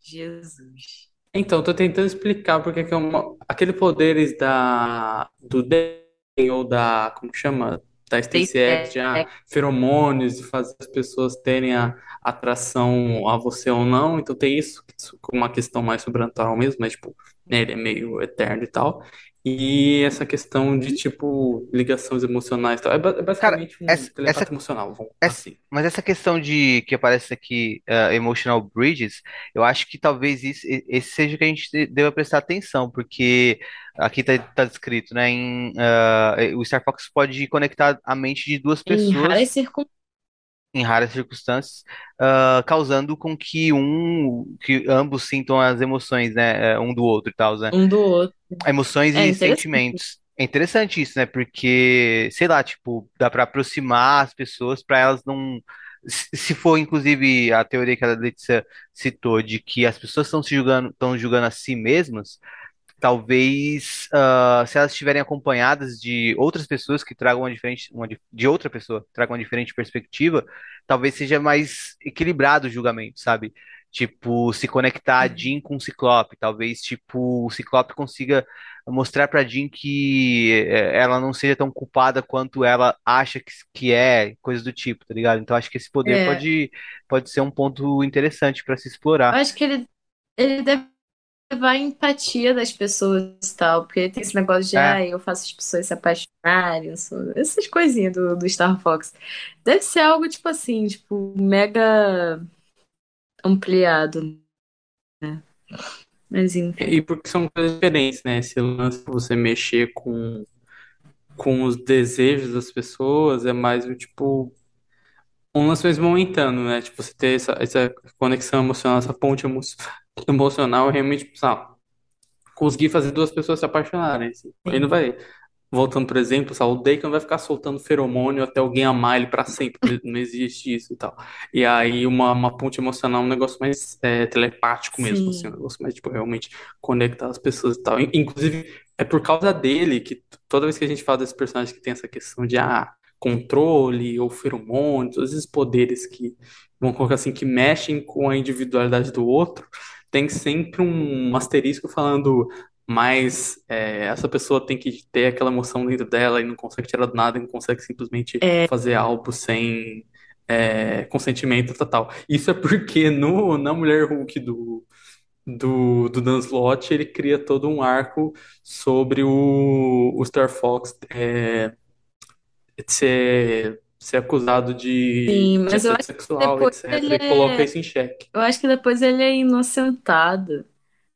Jesus. Então, tô tentando explicar porque que é uma, aquele poderes da do Den ou da, como chama? Da Stacey Act, ah, feromônios e fazer as pessoas terem a atração a você ou não. Então tem isso, como uma questão mais sobrenatural mesmo, mas tipo, né, ele é meio eterno e tal. E essa questão de, tipo, ligações emocionais e tal. É, é basicamente Cara, um essa, essa, emocional, vamos essa, assim. Mas essa questão de que aparece aqui, uh, emotional bridges, eu acho que talvez isso, esse seja o que a gente deva prestar atenção, porque aqui tá, tá descrito, né? Em, uh, o Star Fox pode conectar a mente de duas pessoas. Em raras circunstâncias em raras circunstâncias, uh, causando com que um, que ambos sintam as emoções, né, é, um do outro e tal, né? Um do outro. Emoções é e sentimentos. É interessante isso, né? Porque, sei lá, tipo, dá para aproximar as pessoas para elas não se for inclusive a teoria que a Letícia citou de que as pessoas estão se julgando, estão julgando a si mesmas, talvez uh, se elas estiverem acompanhadas de outras pessoas que tragam uma diferente, uma, de outra pessoa, tragam uma diferente perspectiva, talvez seja mais equilibrado o julgamento, sabe? Tipo, se conectar a uhum. Jean com o Ciclope, talvez, tipo, o Ciclope consiga mostrar pra Jean que eh, ela não seja tão culpada quanto ela acha que, que é, coisa do tipo, tá ligado? Então acho que esse poder é. pode, pode ser um ponto interessante para se explorar. Eu acho que ele, ele deve levar a empatia das pessoas e tal, porque tem esse negócio de, é. ah, eu faço as pessoas se apaixonarem, sou... essas coisinhas do, do Star Fox. Deve ser algo, tipo assim, tipo, mega ampliado, né? Mas enfim. E porque são coisas diferentes, né? Esse lance de você mexer com, com os desejos das pessoas é mais o tipo um lance mais momentâneo, né? Tipo, você ter essa, essa conexão emocional, essa ponte emocional, realmente, tipo, sabe, conseguir fazer duas pessoas se apaixonarem. Assim. Aí não vai, voltando por exemplo, sabe, o Deacon vai ficar soltando feromônio até alguém amar ele para sempre, não existe isso e tal. E aí uma, uma ponte emocional é um negócio mais é, telepático mesmo, assim, um negócio mais, tipo, realmente conectar as pessoas e tal. Inclusive, é por causa dele que toda vez que a gente fala desse personagem que tem essa questão de, ah, controle ou feromônios, todos esses poderes que, vamos colocar assim, que mexem com a individualidade do outro, tem sempre um asterisco falando mas é, essa pessoa tem que ter aquela emoção dentro dela e não consegue tirar do nada, e não consegue simplesmente é... fazer algo sem é, consentimento total. Isso é porque no, na Mulher Hulk do, do, do Dan Slott, ele cria todo um arco sobre o, o Star Fox é, ser, ser acusado de, Sim, mas de sexual, etc. Ele é... coloca isso em xeque. Eu acho que depois ele é inocentado,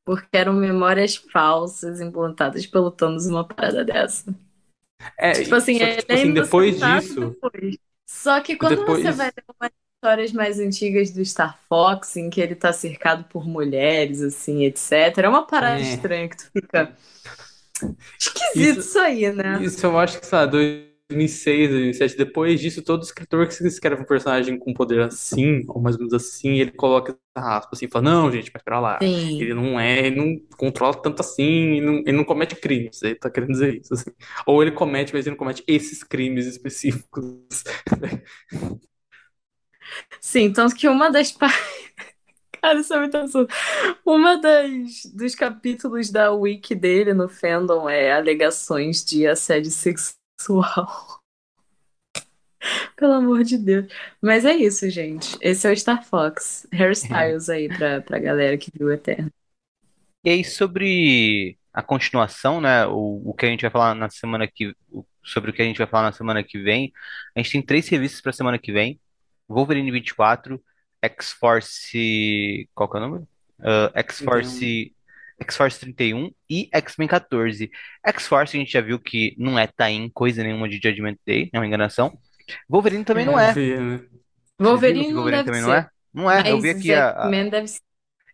porque eram memórias falsas implantadas pelo Thanos uma parada dessa. É, tipo assim, só que, tipo assim, depois disso. Depois. Só que quando depois... você vai ler umas histórias mais antigas do Star Fox, em que ele tá cercado por mulheres, assim, etc., é uma parada é. estranha que tu fica. Esquisito isso, isso aí, né? Isso eu acho que, sabe, 2006, 2007. Depois disso, todo escritor que escreve um personagem com poder assim, ou mais ou menos assim, ele coloca essa raspa assim, fala, não, gente, mas pera lá, Sim. ele não é, ele não controla tanto assim, ele não, ele não comete crimes, ele tá querendo dizer isso, assim. Ou ele comete, mas ele não comete esses crimes específicos. Sim, tanto que uma das partes. Cara, isso é muito absurdo. Uma das dos capítulos da wiki dele no fandom é alegações de assédio sexual. Pelo amor de Deus. Mas é isso, gente. Esse é o Star Fox. Hairstyles aí pra, pra galera que viu Eterno. E aí, sobre a continuação, né? O, o que a gente vai falar na semana que. o- Sobre o que a gente vai falar na semana que vem. A gente tem três revistas para semana que vem: Wolverine 24, X-Force. Qual que é o número? Ah, X-Force. X-Force 31 e X-Men 14. X-Force a gente já viu que não é tá-in coisa nenhuma de Judgment Day, é uma enganação. Wolverine também não é. Né? Wolverine não Wolverine deve também ser. não é? Não é, eu vi Mas aqui a, a- X-Men deve ser.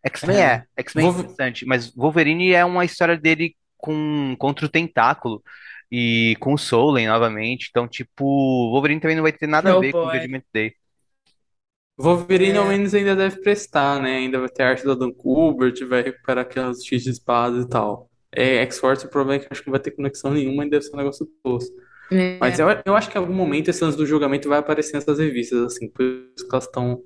X-Men é, X-Men é Wolver- interessante, mas Wolverine é uma história dele com contra o Tentáculo e com o Solen novamente, então tipo, Wolverine também não vai ter nada a Oh, ver com boy. Judgment Day. Wolverine É. ao menos ainda deve prestar, né? Ainda vai ter a arte do Adam Kubert, vai recuperar aquelas X de espadas e tal. É, X-Force, o problema é que eu acho que não vai ter conexão nenhuma e deve ser um negócio tosco. É. Mas eu, eu acho que em algum momento esse lance do julgamento vai aparecer nessas revistas, assim, por isso que elas estão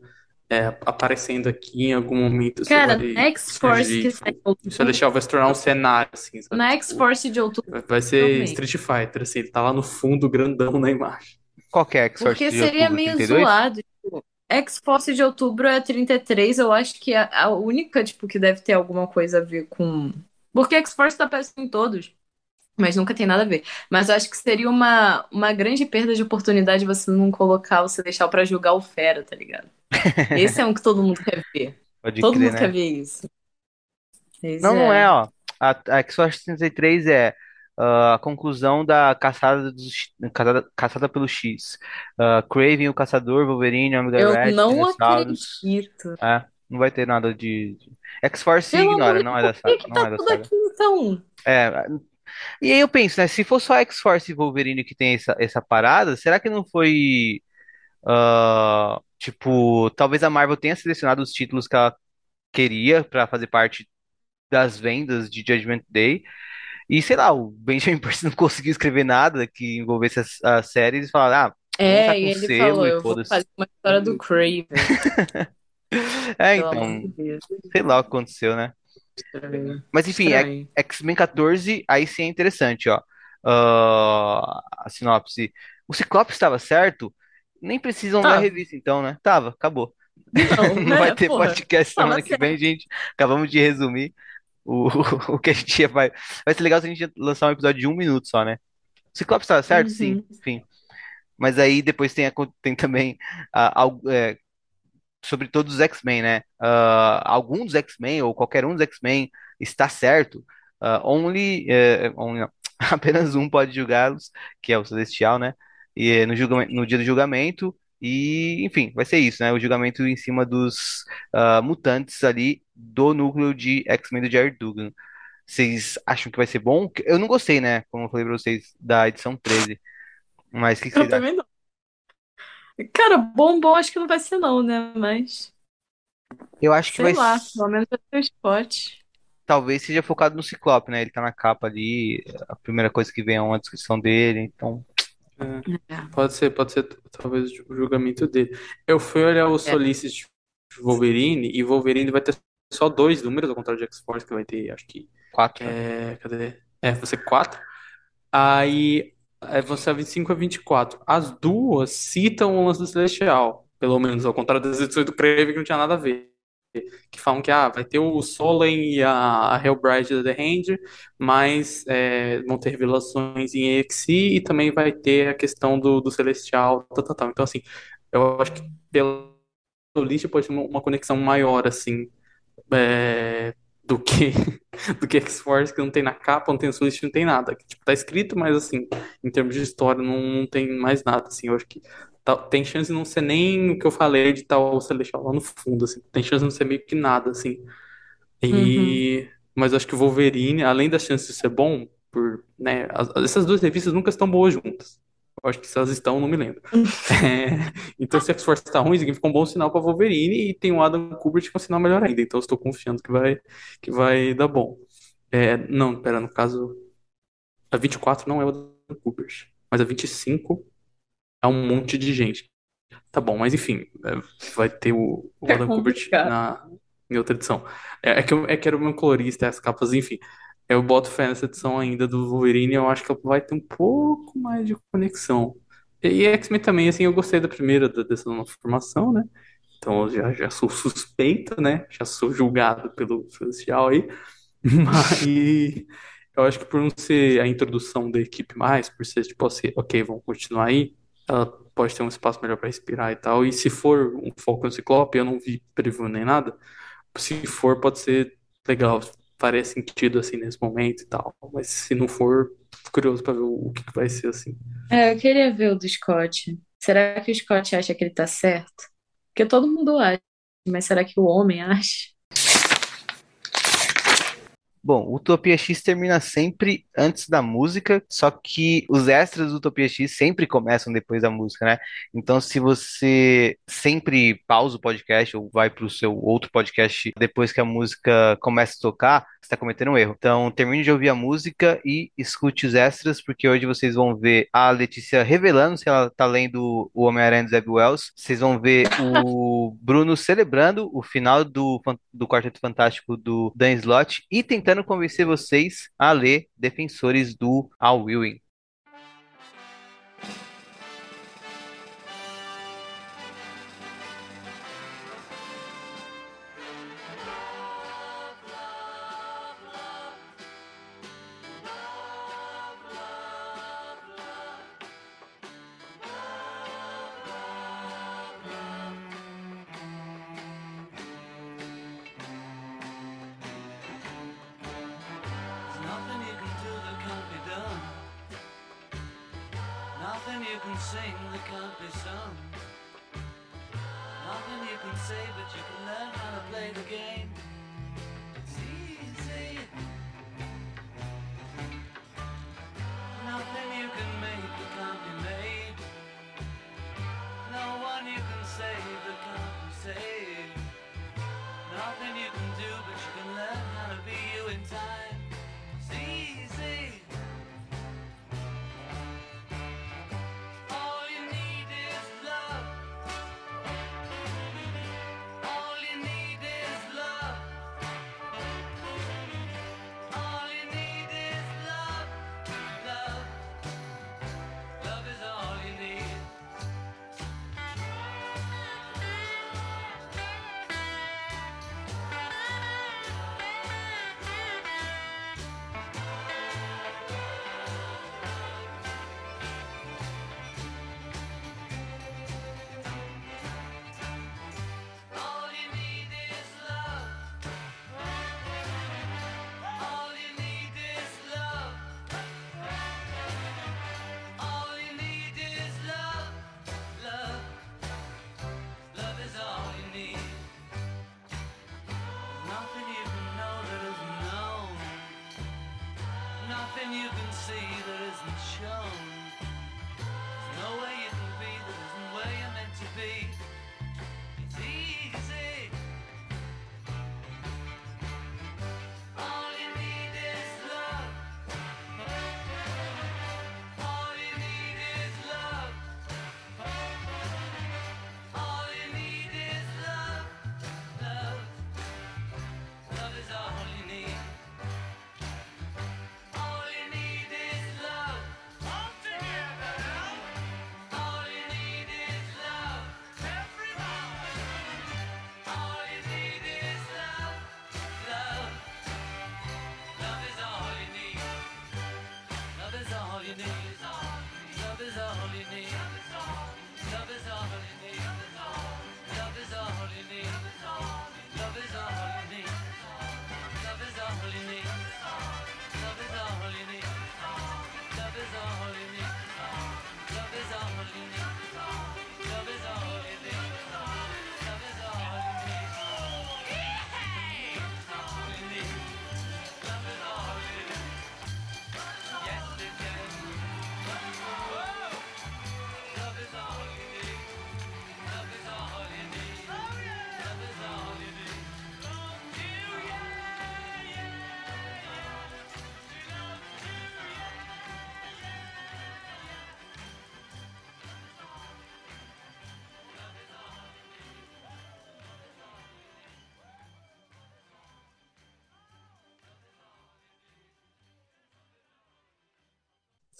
é, aparecendo aqui em algum momento. isso Cara, vai na X-Force surgir, que tipo, sai em o outubro. Celestial vai se tornar um cenário, assim, sabe? Na Tipo, X-Force de outubro. vai- vai ser Também. Street Fighter, assim, ele tá lá no fundo, grandão na imagem. Qual que é X-Force Porque de seria outubro? meio 32? zoado. Tipo, X-Force de outubro é 33, eu acho que é a única, tipo, que deve ter alguma coisa a ver com. Porque X-Force tá aparecendo em todos. Mas nunca tem nada a ver. Mas eu acho que seria uma, uma grande perda de oportunidade você não colocar o Celestial pra julgar o Fera, tá ligado? Esse é um que todo mundo quer ver. Pode todo crer, mundo né? quer ver isso. Pois Não, não é, ó. A, a X-Force 33 é ah, a conclusão da caçada, dos, caçada, caçada pelo X. Ah, Kraven, o Caçador, Wolverine, Omega Eu Red, não acredito. É, não vai ter nada de. X-Force ignora, não é da saga. que Não é tá da tudo saga. aqui então? É, e aí eu penso, né? Se for só X-Force e Wolverine que tem essa, essa parada, será que não foi. ah, tipo, talvez a Marvel tenha selecionado os títulos que ela queria pra fazer parte das vendas de Judgment Day. E sei lá, o Benjamin Percy não conseguiu escrever nada que envolvesse as, as séries e falaram, ah, É, tá e ele selo falou, e eu vou fazer uma história do Craven. é, então, sei lá o que aconteceu, né? Estranho. Mas enfim, é. X-Men 14, aí sim é interessante, ó. Ah, a sinopse. O Ciclope estava certo? Nem precisam ler a Tava. revista, então, né? Tava, acabou. Não, Não vai né, ter porra. podcast semana que vem, gente. Acabamos de resumir o, o que a gente ia vai. Vai ser legal se a gente lançar um episódio de um minuto só, né? O Ciclope estava certo? Sim, Uhum. enfim. Mas aí depois tem, a- tem também é, sobre todos os X-Men, né? Ah, algum dos X-Men ou qualquer um dos X-Men está certo. Ah, only, é, only apenas um pode julgá-los, que é o Celestial, né? E é no julgamento, no dia do julgamento. E, enfim, vai ser isso, né? O julgamento em cima dos ah, mutantes ali do núcleo de X-Men do Jared Dugan. Vocês acham que vai ser bom? Eu não gostei, né? Como eu falei pra vocês, da edição 13. Mas o que que Eu vocês acham? também não. Cara, bom, bom, acho que não vai ser não, né? Mas, Eu acho que sei vai lá, pelo menos vai ter o spot. talvez seja focado no Ciclope, né? Ele tá na capa ali, a primeira coisa que vem é uma descrição dele, então. É, É. pode ser, pode ser talvez o julgamento dele. Eu fui olhar o Solicit de Wolverine e Wolverine vai ter só dois números, ao contrário de X-Force, que vai ter, acho que. Quatro. né? É, cadê? É, vai ser quatro. Aí é, vão ser 25 a 24. As duas citam o lance do Celestial, pelo menos, ao contrário das edições do Kraven, que não tinha nada a ver. Que falam que ah, vai ter o Solen e a, a Hellbride da The Hand, mas é, vão ter revelações em EXI e também vai ter a questão do, do Celestial, tal, tal, tal. Então, assim, eu acho que pelo list pode ter uma, uma conexão maior, assim, é, do que do que X-Force, que não tem na capa, não tem no Solist, não tem nada. Que, tipo, tá escrito, mas assim, em termos de história, não, não tem mais nada, assim. Eu acho que tá- tem chance de não ser nem o que eu falei de o Celestial lá no fundo, assim. Tem chance de não ser meio que nada, assim. E... Mas eu acho que o Wolverine, além das chances de ser bom, por, né, as- essas duas revistas nunca estão boas juntas. Eu acho que se elas estão, não me lembro. É, então, se a X-Force está ruim, significa um bom sinal para Wolverine e tem o Adam Kubert é um sinal melhor ainda. Então, estou confiando que vai, que vai dar bom. É, não, pera, no caso, a 24 não é o Adam Kubert, mas a 25 é um monte de gente. Tá bom, mas enfim, é, vai ter o, o É Adam Kubert complicado. na, em outra edição. É, é que eu, é que era o meu colorista, as capas, enfim. Eu boto fé nessa edição ainda do Wolverine, eu acho que ela vai ter um pouco mais de conexão. E X-Men também, assim, eu gostei da primeira, da- dessa nova formação, né? Então eu já, já sou suspeito, né? Já sou julgado pelo social aí. Mas eu acho que por não ser a introdução da equipe mais, por ser tipo assim, ok, vamos continuar aí, ela pode ter um espaço melhor para respirar e tal. E se for um foco no Ciclope, eu não vi preview nem nada. Se for, pode ser legal, faria sentido assim nesse momento e tal. Mas se não for, curioso para ver o, o que, que vai ser assim. É, eu queria ver o do Scott. Será que o Scott acha que ele tá certo? Porque todo mundo acha, mas será que o homem acha? Bom, Utopia X termina sempre antes da música, só que os extras do Utopia X sempre começam depois da música, né? Então, se você sempre pausa o podcast ou vai para o seu outro podcast depois que a música começa a tocar, você está cometendo um erro. Então, termine de ouvir a música e escute os extras, porque hoje vocês vão ver a Letícia revelando se ela tá lendo o Homem-Aranha do Zeb Wells. Vocês vão ver o Bruno celebrando o final do, do Quarteto Fantástico do Dan Slott e tentando convencer vocês a ler Defensores do Al Ewing.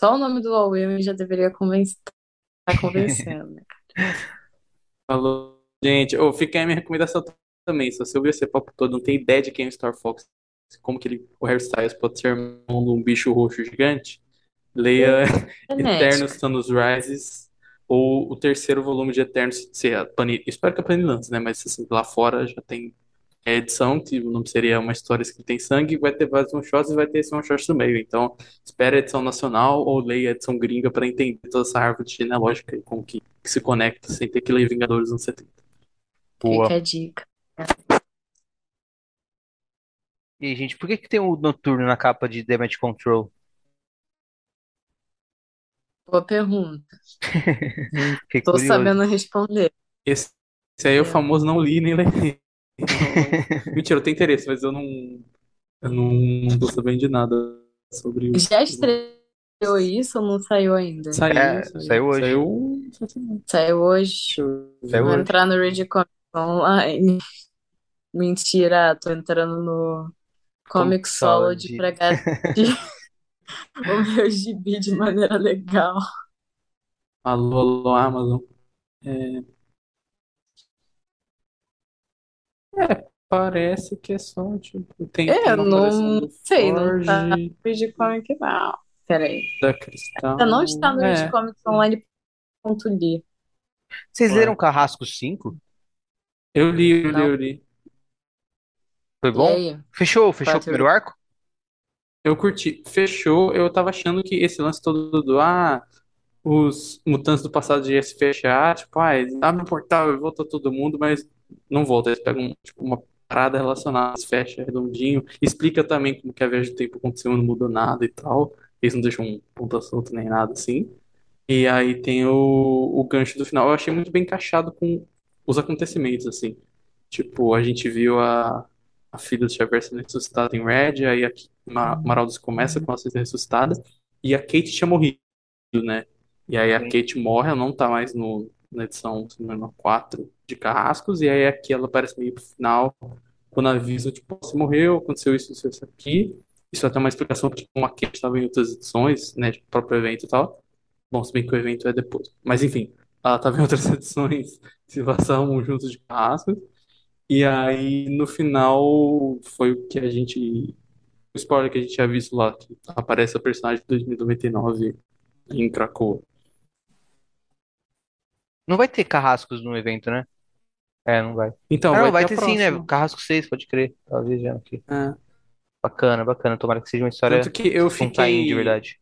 Só o nome do All Women já deveria convencer, tá convencendo, né? Falou, gente. Ô, fica aí a minha recomendação também. Se você ouvir esse papo todo, não tem ideia de quem é o Star Fox, como que ele, o Harry Styles pode ser irmão de um bicho roxo gigante, leia Eternos Thanos Rises ou o terceiro volume de Eternos, se a Panini, espero que a Panini lance, né? Mas assim, lá fora já tem a edição, que o nome seria uma história escrita em sangue, vai ter vários one-shots e vai ter esse one-shot no meio. Então, espere a edição nacional ou leia a edição gringa para entender toda essa árvore genealógica e como que, que se conecta sem ter que ler Vingadores nos 70. Boa. Fica a dica. E aí, gente, por que que tem o Noturno na capa de Damage Control? Boa pergunta. Fiquei Tô curioso. sabendo responder. Esse, esse aí é o famoso não li nem lerei. Mentira, eu tenho interesse, mas eu não, eu não, não tô sabendo de nada sobre o. Já estreou isso ou não saiu ainda? Saiu, É, saiu hoje. Saiu. Saiu hoje. Saiu Vou hoje. entrar no Read Comics online. Mentira, tô entrando no Comixology Comixology. pra garantir o meu gibi de maneira legal. Alô, alô, Amazon. É... é, parece que é só, tipo, tem, É, uma não do sei, não tá Forge, no Read Comics não. Peraí. da Cristal. Ainda não está no É, Comics online.li. Vocês Ué. leram Carrasco 5? eu li, eu li, eu li. Foi E bom? aí? Fechou? Fechou o Quatro. primeiro arco? Eu curti. Fechou. Eu tava achando que esse lance todo do, ah, os mutantes do passado iam se fechar, tipo, ah, abrem o portal e volta todo mundo, mas não volta. Eles pegam, tipo, uma parada relacionada, fecha redondinho. Explica também como que a viagem do tempo aconteceu, não mudou nada e tal. Eles não deixam um ponta solta nem nada assim. E aí tem o, o gancho do final. Eu achei muito bem encaixado com os acontecimentos, assim. Tipo, a gente viu a, a filha do Xavier sendo ressuscitada em Red, aí a Ma- Maraldos começa com ela sendo ressuscitada, e a Kate tinha morrido, né? E aí a. Kate morre, ela não tá mais no, na edição, engano, 4 de Carrascos, e aí aqui ela aparece meio pro final, quando avisa, tipo, você morreu, aconteceu isso, isso, isso aqui. Isso é até uma explicação, porque como a Kate estava em outras edições, né, de próprio evento e tal. Bom, se bem que o evento é depois. Mas enfim, ela estava em outras edições se passavam juntos de Carrascos. E aí, no final, foi o que a gente. O spoiler que a gente tinha visto lá, que aparece a personagem de 2099 em Krakoa. Não vai ter Carrascos no evento, né? É, não vai. Então, Ah, não, vai ter a ter sim, né? próxima. Carrasco 6, pode crer. Tava viajando aqui. É. Bacana, bacana. Tomara que seja uma história Tanto que eu com Caim de fiquei. verdade.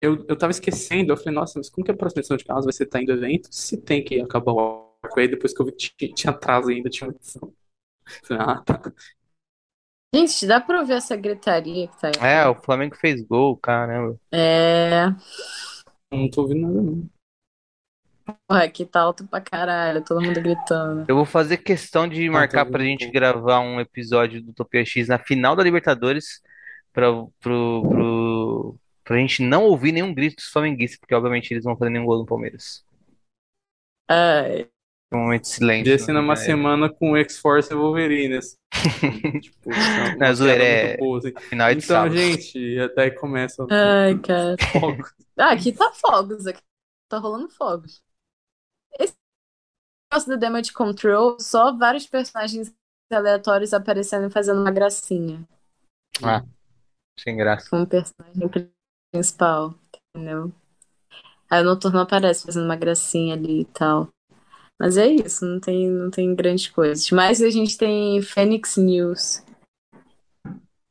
Eu, eu tava esquecendo, eu falei, nossa, mas como que a próxima edição de Carros vai ser Taim do evento? Se tem que acabar o arco. Aí depois que eu vi que tinha, atraso ainda, tinha uma edição. Ah, tá. Gente, dá pra ouvir essa gritaria que tá aí? É, o Flamengo fez gol, caramba. É. Não tô ouvindo nada, não. Porra, aqui tá alto pra caralho, todo mundo gritando. Eu vou fazer questão de Ah, marcar pra gente gravar um episódio do Utopia X na final da Libertadores pra, pro, pro, pra gente não ouvir nenhum grito dos flamenguistas, porque obviamente eles não vão fazer nenhum gol no Palmeiras. Ai, Um momento de silêncio. Podia ser né? numa É. semana com o X-Force e Wolverine, assim. Tipo, uma Não, zoeira, é boa, assim. Final de Então, sábado. gente, até aí começa ai, cara. fogo. Ah, aqui tá fogos, aqui tá rolando fogos. Negócio do Damage Control, só vários personagens aleatórios aparecendo e fazendo uma gracinha Ah, sem graça. com o personagem principal, entendeu? Aí o Noturno aparece fazendo uma gracinha ali e tal. Mas é isso, não tem, não tem grandes coisas. Mas a gente tem Phoenix News.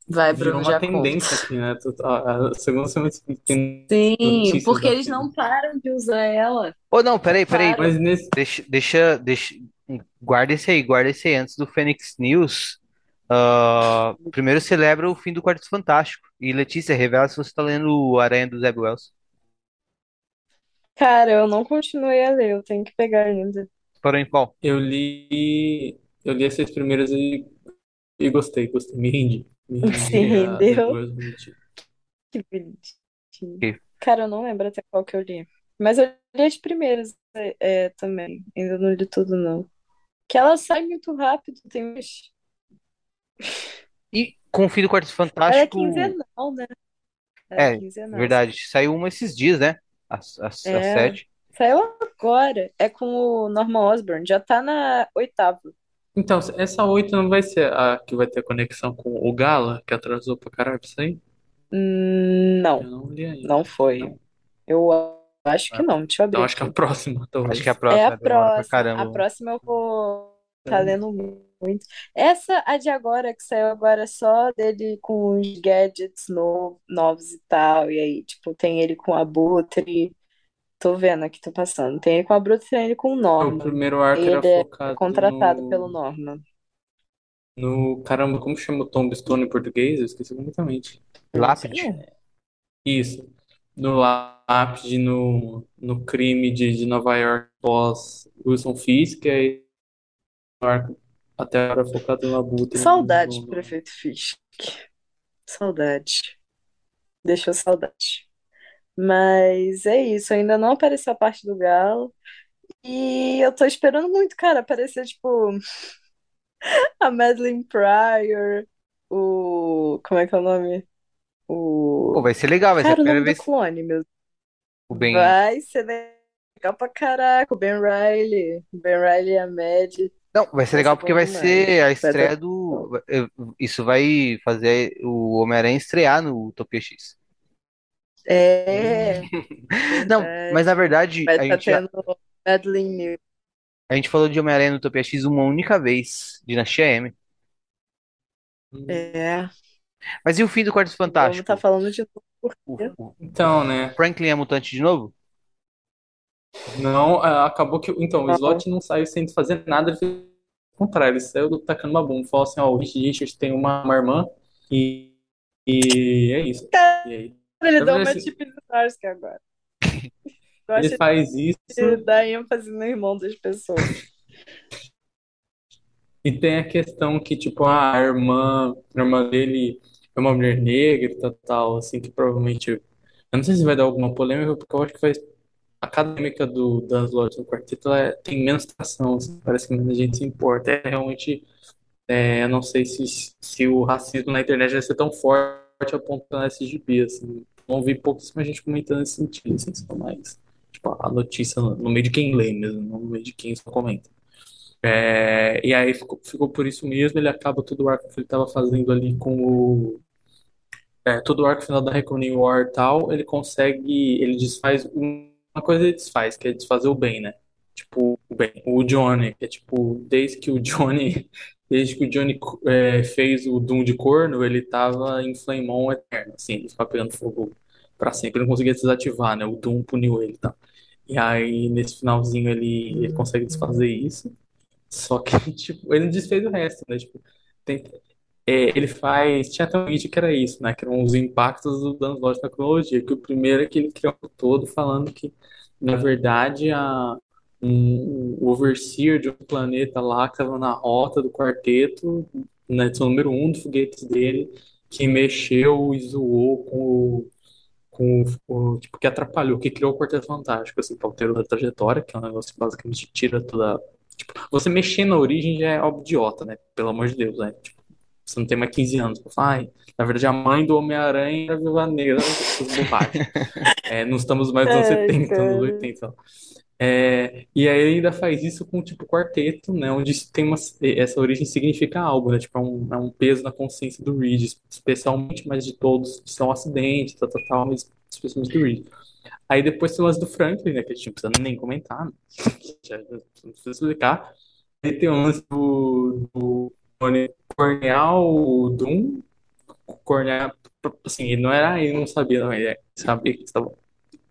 Vai, Virou Bruno, uma já tendência aqui, né? A, a segunda semana tem Sim, porque eles não param de usar ela. Ô, não, peraí, peraí. Para. Mas nesse. Deixa, deixa, deixa. Guarda esse aí, guarda esse aí. Antes do Phoenix News, ah, primeiro celebra o fim do Quarteto Fantástico. E Letícia, revela se você tá lendo o Aranha do Zeb Wells. Cara, eu não continuei a ler, eu tenho que pegar ainda. Parou em qual? Eu li. Eu li as seis primeiras e, e gostei, gostei. Me rendi. Rendi Se rendeu? depois do motivo. Que bonitinho. Que- Cara, eu não lembro até qual que eu li. Mas eu li as primeiras é, é, também. Ainda não li tudo, não. Que ela sai muito rápido, tem uns. E com o fim do Quarteto Ela é Fantástico. quinzenal, né? Era É, quinzenal. verdade. Saiu uma esses dias, né? Às, às, às É. sete. Saiu agora. É com o Norman Osborn. Já tá na oitava. Então, essa 8 não vai ser a que vai ter conexão com o Gala, que atrasou pra caralho pra sair? Hum, Eu Não, não li ainda. não foi. Não. Eu acho que não. Deixa eu abrir Então acho que é a aqui. próxima, talvez. Acho que a É próxima a demora pra próxima. caramba. A próxima eu vou tá lendo muito. Essa, a de agora, que saiu agora, é só dele com os gadgets no- novos e tal. E aí, tipo, tem ele com a Abutre. Tô vendo aqui, tô passando. Tem ele com a Abutre, tem ele com o O Norman. primeiro arco E era ele é focado contratado no... pelo Norman. no... Caramba, como chama o Tombstone em português? Eu esqueci completamente. Lápide. Isso. No lápide, no, no crime de, de Nova York pós Wilson Fisk, e aí o arco até agora focado no Abutre. Saudade, no- prefeito Fisk. Saudade. Deixou saudade. Mas é isso, ainda não apareceu a parte do Galo. E eu tô esperando muito, cara, aparecer, tipo, a Madeline Pryor, o. Como é que é o nome? O. Pô, vai ser legal, vai ser a Cara, o primeira nome do vez clone, meu. o Ben. Vai ser legal pra caraca. O Ben Riley. O Ben Riley e a Mad. Não, vai ser legal porque vai ser a estreia do. Isso vai fazer o Homem-Aranha estrear no Utopia X. É. Não, mas na verdade, Vai a estar gente, já- tendo Madeline New. a gente falou de Homem-Aranha no Utopia X uma única vez, Dinastia M. É. Mas e o fim do Quarteto Vamos Fantástico? estar falando de novo. O, o Então, né? Franklin é mutante de novo? Não, ah, acabou que. Então, o Não. Slot não saiu sem fazer nada, ele fez o contrário, ele saiu tacando uma bomba. Falou assim: ó, o Reed Richards tem uma, uma irmã e, e é isso. E aí, Ele deu uma verdade, tipo de agora. ele faz isso. de dar ênfase no irmão das pessoas. E tem a questão que, tipo, a irmã, a irmã dele é uma mulher negra e tal, tal, assim, que provavelmente. Eu não sei se vai dar alguma polêmica, porque eu acho que vai. A acadêmica do Dan Slott no quarteto é- tem menos tração, assim, parece que menos gente se importa. É realmente. é, eu não sei se, se o racismo na internet vai ser tão forte a ponto de esse gibi, assim. Não vi pouquíssima gente comentando nesse sentido, assim, só mais. Tipo, a notícia no, meio de quem lê mesmo, no meio de quem só comenta. É, e aí ficou, ficou por isso mesmo, ele acaba todo o arco que ele estava fazendo ali com o. É, todo o arco final da Reckoning War e tal, ele consegue. Ele desfaz. um- Uma coisa ele desfaz, que é desfazer o bem, né? Tipo, o bem. O Johnny, que é tipo, desde que o Johnny. Desde que o Johnny é, fez o Doom de corno, ele tava em Flame On eterno, assim, ele ficava pegando fogo pra sempre, ele não conseguia desativar, né? O Doom puniu ele, tá? E aí, nesse finalzinho, ele, ele consegue desfazer isso. Só que, tipo, ele não desfez o resto, né? Tipo, tem- é, ele faz. Tinha até um vídeo que era isso, né? Que eram os impactos do danos lógicos na cronologia. Que o primeiro é que ele criou todo falando que, na verdade, a, um, o overseer de um planeta lá que estava na rota do quarteto, na edição número um do foguetes dele, que mexeu e zoou com o com o, o- tipo, que atrapalhou, que criou o Quarteto Fantástico, assim, pra alterar a trajetória, que é um negócio que basicamente tira toda. Tipo, você mexer na origem já é óbvio idiota, né? Pelo amor de Deus, né? Tipo, você não tem mais 15 anos ai, na verdade a mãe do Homem-Aranha era a Viúva Negra, essas. É, não estamos mais nos anos Ai, 70, cara. anos 80. É, e aí ele ainda faz isso com tipo quarteto, né? Onde tem uma, essa origem significa algo, né? Tipo, é um, é um peso na consciência do Reed, especialmente, mas de todos que são acidentes, tal, tal, tal, mas especialmente do Reed. Aí depois tem o lance do Franklin, né? Que a gente não precisa nem comentar, né? Não precisa explicar. Aí tem o lance do, do Corneal, Doom. Corneal, assim, ele não era, ele não sabia, não, ele sabia que estava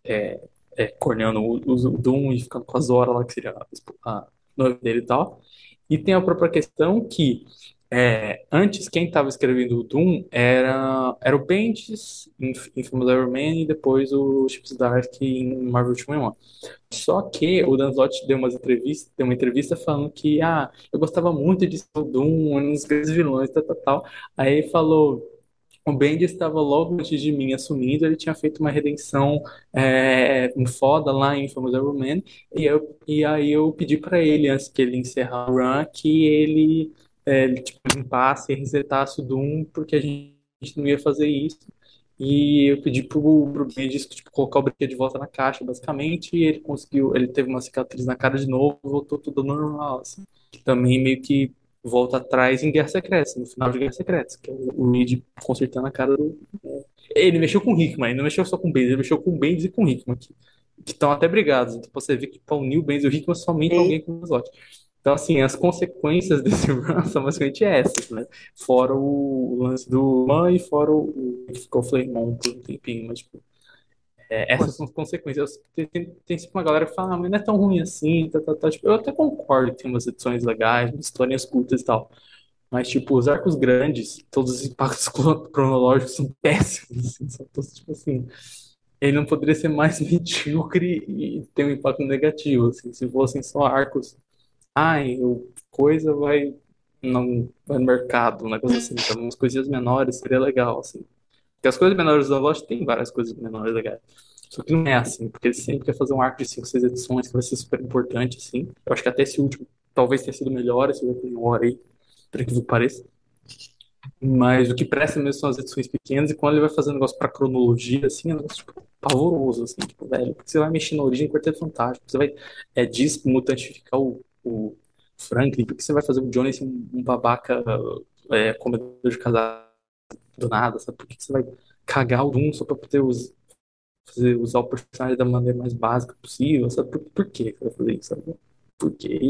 é, é, corneando o, o Doom e ficando com a Zora lá, que seria a, noiva dele e tal. E tem a própria questão que é, antes quem estava escrevendo o Doom era, era o Bendis em, em filmes Iron Man e depois o Chip Zdarsky em Marvel Ultimate Man. Só que o Dan Slott deu, umas entrevistas, deu uma entrevista falando que ah, eu gostava muito de ser o Doom, um dos grandes vilões, tal, tal, tal. Aí ele falou o Bendis estava logo antes de mim assumindo, ele tinha feito uma redenção é, foda lá em Famous Iron Man, e, eu, e aí eu pedi para ele, antes que ele encerrar o run, que ele é, tipo, limpasse e resetasse o Doom, porque a gente não ia fazer isso. E eu pedi pro, pro Bendis, tipo, colocar o brinquedo de volta na caixa, basicamente, e ele conseguiu, ele teve uma cicatriz na cara de novo, voltou tudo normal, assim. Também meio que volta atrás em Guerra Secreta, no final de Guerra Secreta, que é o Reed consertando a cara do... Ele mexeu com o Hickman, ele não mexeu só com o Bendis, ele mexeu com o Bendis e com o Hickman, que estão até brigados. Então você vê que para unir o Bendis e o Hickman somente alguém com o Slot. Então, assim, as consequências desse run são basicamente essas, né? Fora o lance do Man e fora o, o que ficou Flamon por um tempinho, mas, tipo, é, essas são as consequências. Tem, tem, tem sempre uma galera que fala, ah, mas não é tão ruim assim, tá, tá, tá. Tipo, eu até concordo que tem umas edições legais, umas historinhas curtas e tal. Mas, tipo, os arcos grandes, todos os impactos cronológicos são péssimos, assim, são todos, tipo assim, ele não poderia ser mais medíocre e ter um impacto negativo, assim, se fossem só arcos Ai, o coisa vai, não, vai no mercado, um negócio assim. Então, umas coisinhas menores seria legal, assim. Porque as coisas menores da loja tem várias coisas menores legais. Só que não é assim, porque ele sempre quer fazer um arco de 5, 6 edições que vai ser super importante, assim. Eu acho que até esse último talvez tenha sido melhor, esse último hora aí, incrível que pareça. Mas o que presta mesmo são as edições pequenas, e quando ele vai fazer um negócio pra cronologia, assim, é um negócio, tipo, pavoroso, assim, tipo, velho, porque você vai mexer na origem do Quarteto Fantástico, você vai, é, desmutantificar o, o Franklin, porque você vai fazer o Johnny ser um, babaca, é, comedor de casar do nada, sabe? Por que você vai cagar o Doom só pra poder us- fazer, usar o personagem da maneira mais básica possível, sabe? Por, por que você vai fazer isso, sabe? Porque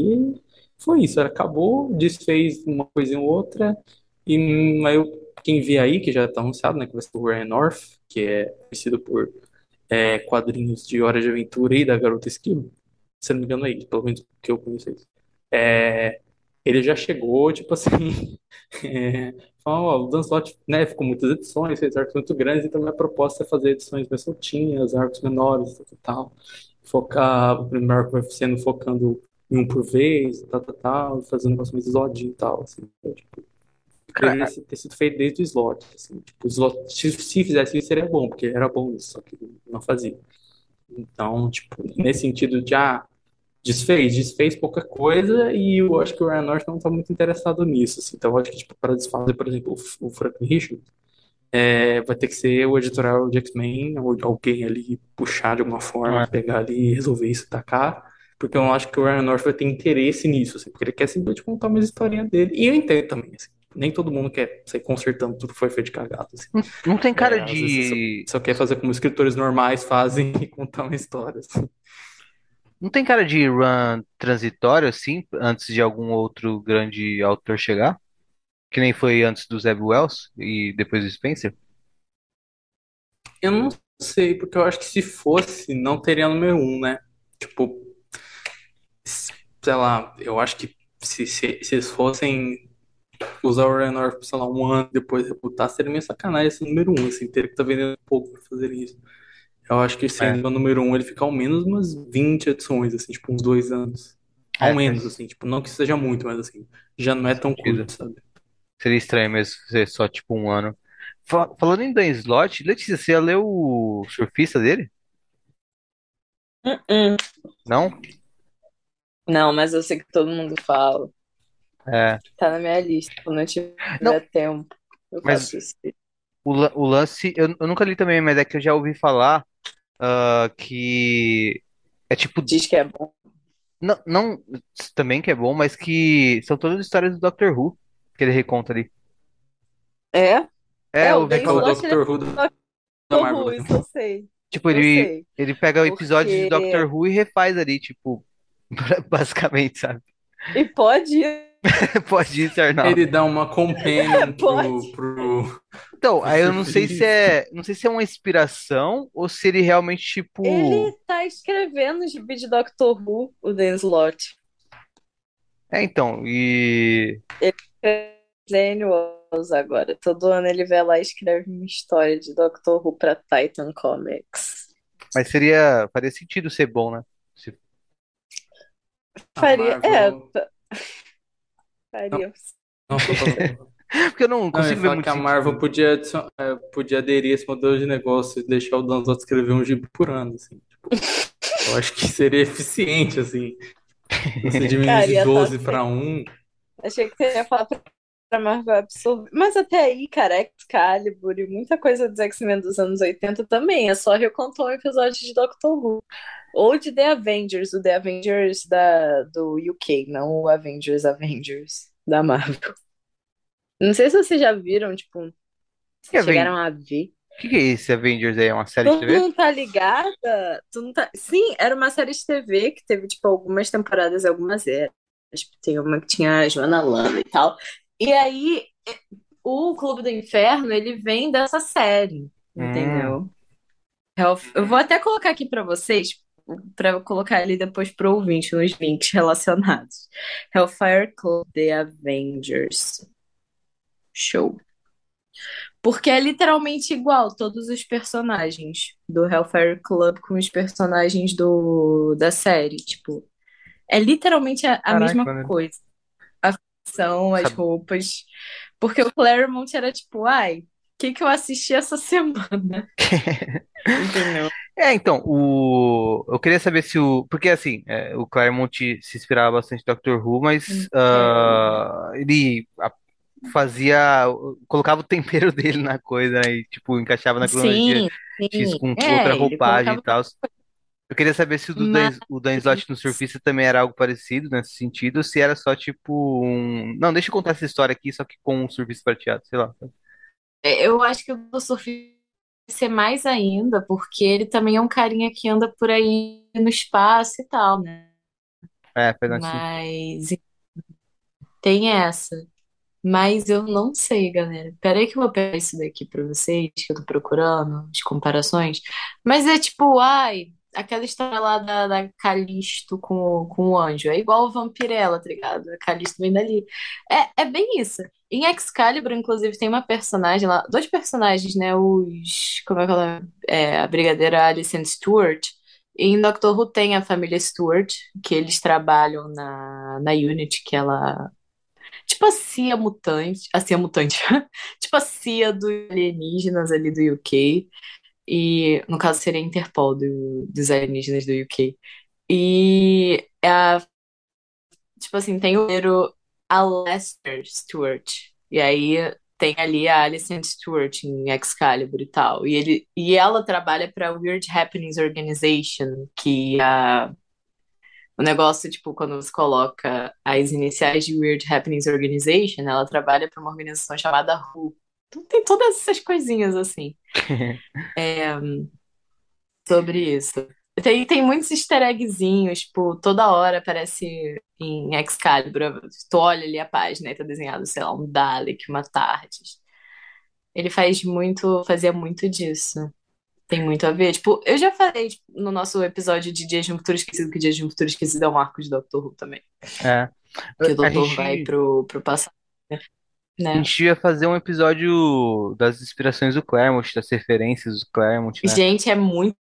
foi isso, acabou, desfez uma coisa ou outra, e aí quem vê aí, que já está anunciado, né, que vai ser o Ryan North, que é conhecido por é, quadrinhos de Hora de Aventura e da Garota Esquilo, se não me engano é ele, pelo menos que eu conheço isso. É, ele já chegou, tipo assim, é, ó, o Dan Slott, né, ficou muitas edições, fez arcos muito grandes, então minha proposta é fazer edições mais soltinhas, arcos menores, tal, tal. Focar, o primeiro arco vai sendo focando em um por vez, tal, tal, tal, fazendo um negócio mais isoladinho e tal, assim. Então, tipo, deveria ter sido feito desde o slot, assim, tipo, o slot, se, se fizesse isso seria bom, porque era bom isso, só que não fazia. Então, tipo, nesse sentido de, ah, desfez, desfez pouca coisa e eu acho que o Ryan North não tá muito interessado nisso, assim. Então, eu acho que, tipo, para desfazer, por exemplo, o, o Franklin Richards, é, vai ter que ser o editorial de X-Men ou alguém ali puxar de alguma forma, é, pegar ali e resolver isso, tacar. Porque eu não acho que o Ryan North vai ter interesse nisso, assim, porque ele quer simplesmente contar uma historinha dele. E eu entendo também, assim, nem todo mundo quer sair consertando tudo que foi feito de cagado, assim. não, tem cara É, às vezes você só, de. só quer fazer como escritores normais fazem e contar uma história, assim. Não tem cara de run transitório, assim, antes de algum outro grande autor chegar? Que nem foi antes do Zeb Wells e depois do Spencer? Eu não sei, porque eu acho que se fosse, não teria número um, né? Tipo, sei lá, eu acho que se, se, se eles fossem usar o North, sei lá, um ano depois rebutar, seria meio sacanagem esse número um, assim, teria que estar vendendo pouco pra fazer isso. Eu acho que É, sendo o número um, ele fica ao menos umas 20 edições, assim, tipo, uns dois anos. Ao é, menos, faz, assim, tipo, não que seja muito, mas assim, já não é tão curto, sabe? Seria estranho mesmo ser só tipo um ano. Fa- Falando em Dan Slott, Letícia, você já leu o Surfista dele? Uh-uh. Não? Não, mas eu sei que todo mundo fala. É. Tá na minha lista. Quando eu tiver Não, tempo, eu mas faço isso. o, o lance, eu, eu nunca li também, mas é que eu já ouvi falar ah, que é tipo, Diz que é bom. não, não também que é bom, mas que são todas histórias do Doctor Who que ele reconta ali. É? É, É, o É o Doctor Who da Doctor Marvel. Who, isso eu sei. Tipo, Eu ele, sei. ele pega episódios de Doctor Porque. Who e refaz ali, tipo, basicamente, sabe? E pode ir. Pode ir, Arnaldo. Ele dá uma companion Pode. pro, pro, Então, aí eu não sei se é, não sei se é uma inspiração ou se ele realmente, tipo, Ele tá escrevendo de Doctor Who, o Dan Slott. é, então, e Ele annuals agora. Todo ano ele vai lá e escreve uma história de Doctor Who pra Titan Comics. mas seria, faria sentido ser bom, né? Se- Faria. É, Não. Porque eu não Não, eu consigo ver falar muito que a Marvel podia, adicion- é, podia aderir a esse modelo de negócio e deixar o Dan Slott escrever um gibi por ano, assim. Tipo, eu acho que seria eficiente, assim. Você diminuir de ia estar 12 para sem. 1. Achei que você ia falar pra pra Marvel absorver. Mas até aí, cara, Excalibur e muita coisa dos X-Men dos anos 80 também. É só recontar um episódio de Doctor Who. Ou de The Avengers, o The Avengers da, do UK, não o Avengers Avengers da Marvel. Não sei se vocês já viram, tipo, Que Aven- chegaram a ver. O que, que é esse Avengers aí? É uma série de Tu TV? não tá ligada? Tu não tá... Sim, era uma série de TV que teve, tipo, algumas temporadas, algumas eras. Tipo, tem uma que tinha a Joana Lana e tal. E aí, o Clube do Inferno, ele vem dessa série, entendeu? Hell- Eu vou até colocar aqui pra vocês, pra eu colocar ali depois pro ouvinte, nos links relacionados. Hellfire Club The Avengers. Show. Porque é literalmente igual todos os personagens do Hellfire Club com os personagens do, da série. Tipo, é literalmente a, a Caraca, mesma maneiro. coisa. Ficção, as Sabe- roupas. Porque o Claremont era tipo, ai, o que que eu assisti essa semana? Entendeu? É, então, o... eu queria saber se o. Porque assim, é, o Claremont se inspirava bastante em Doctor Who, mas ah, ele a- fazia. colocava o tempero dele na coisa, né? E, tipo, encaixava na cronologia Sim, X com É, outra roupagem e tal. Eu queria saber se o do Dan, o Dan Slott no Surfista também era algo parecido nesse sentido, ou se era só tipo um. Não, deixa eu contar essa história aqui, só que com um surfista prateado, sei lá. É, Eu acho que o do surfista ser mais ainda, porque ele também é um carinha que anda por aí no espaço e tal, né? É, sentido. Mas tem essa. Mas eu não sei, galera. Peraí que eu vou pegar isso daqui pra vocês, que eu tô procurando, as comparações. Mas é tipo, ai, aquela história lá da, da Calisto com, o- com o anjo. É igual o Vampirella, tá ligado? A Calisto vem dali. É, é bem isso. Em Excalibur, inclusive, tem uma personagem lá, dois personagens, né? Os. Como é que ela é? A Brigadeira Alicent Stewart. E em Doctor Who tem a família Stewart, que eles trabalham na, na Unity, que ela Tipo a CIA mutante, a CIA mutante, tipo a CIA dos alienígenas ali do UK, e no caso seria a Interpol do- dos alienígenas do UK. E é a, tipo assim, tem o primeiro Alastair Stewart, e aí tem ali a Alicent Stewart em Excalibur e tal. E, ele, e ela trabalha para Weird Happenings Organization, que a o negócio, tipo, quando você coloca as iniciais de Weird Happenings Organization, ela trabalha para uma organização chamada WHO. Então tem todas essas coisinhas assim sobre isso. Tem, tem muitos easter eggzinhos, tipo, toda hora aparece em Excalibur. Tu olha ali a página e tá desenhado, sei lá, um Dalek, uma Tardes. Ele faz muito, fazia muito disso. Tem muito a ver. Tipo, eu já falei tipo, no nosso episódio de Dias de um Futuro Esquecido que Dias de um Futuro Esquecido é um arco de Doctor Who também. É. Que o A doutor gente, vai pro, pro passado, a né? gente ia fazer um episódio das inspirações do Claremont, das referências do Claremont, né? Gente, é muita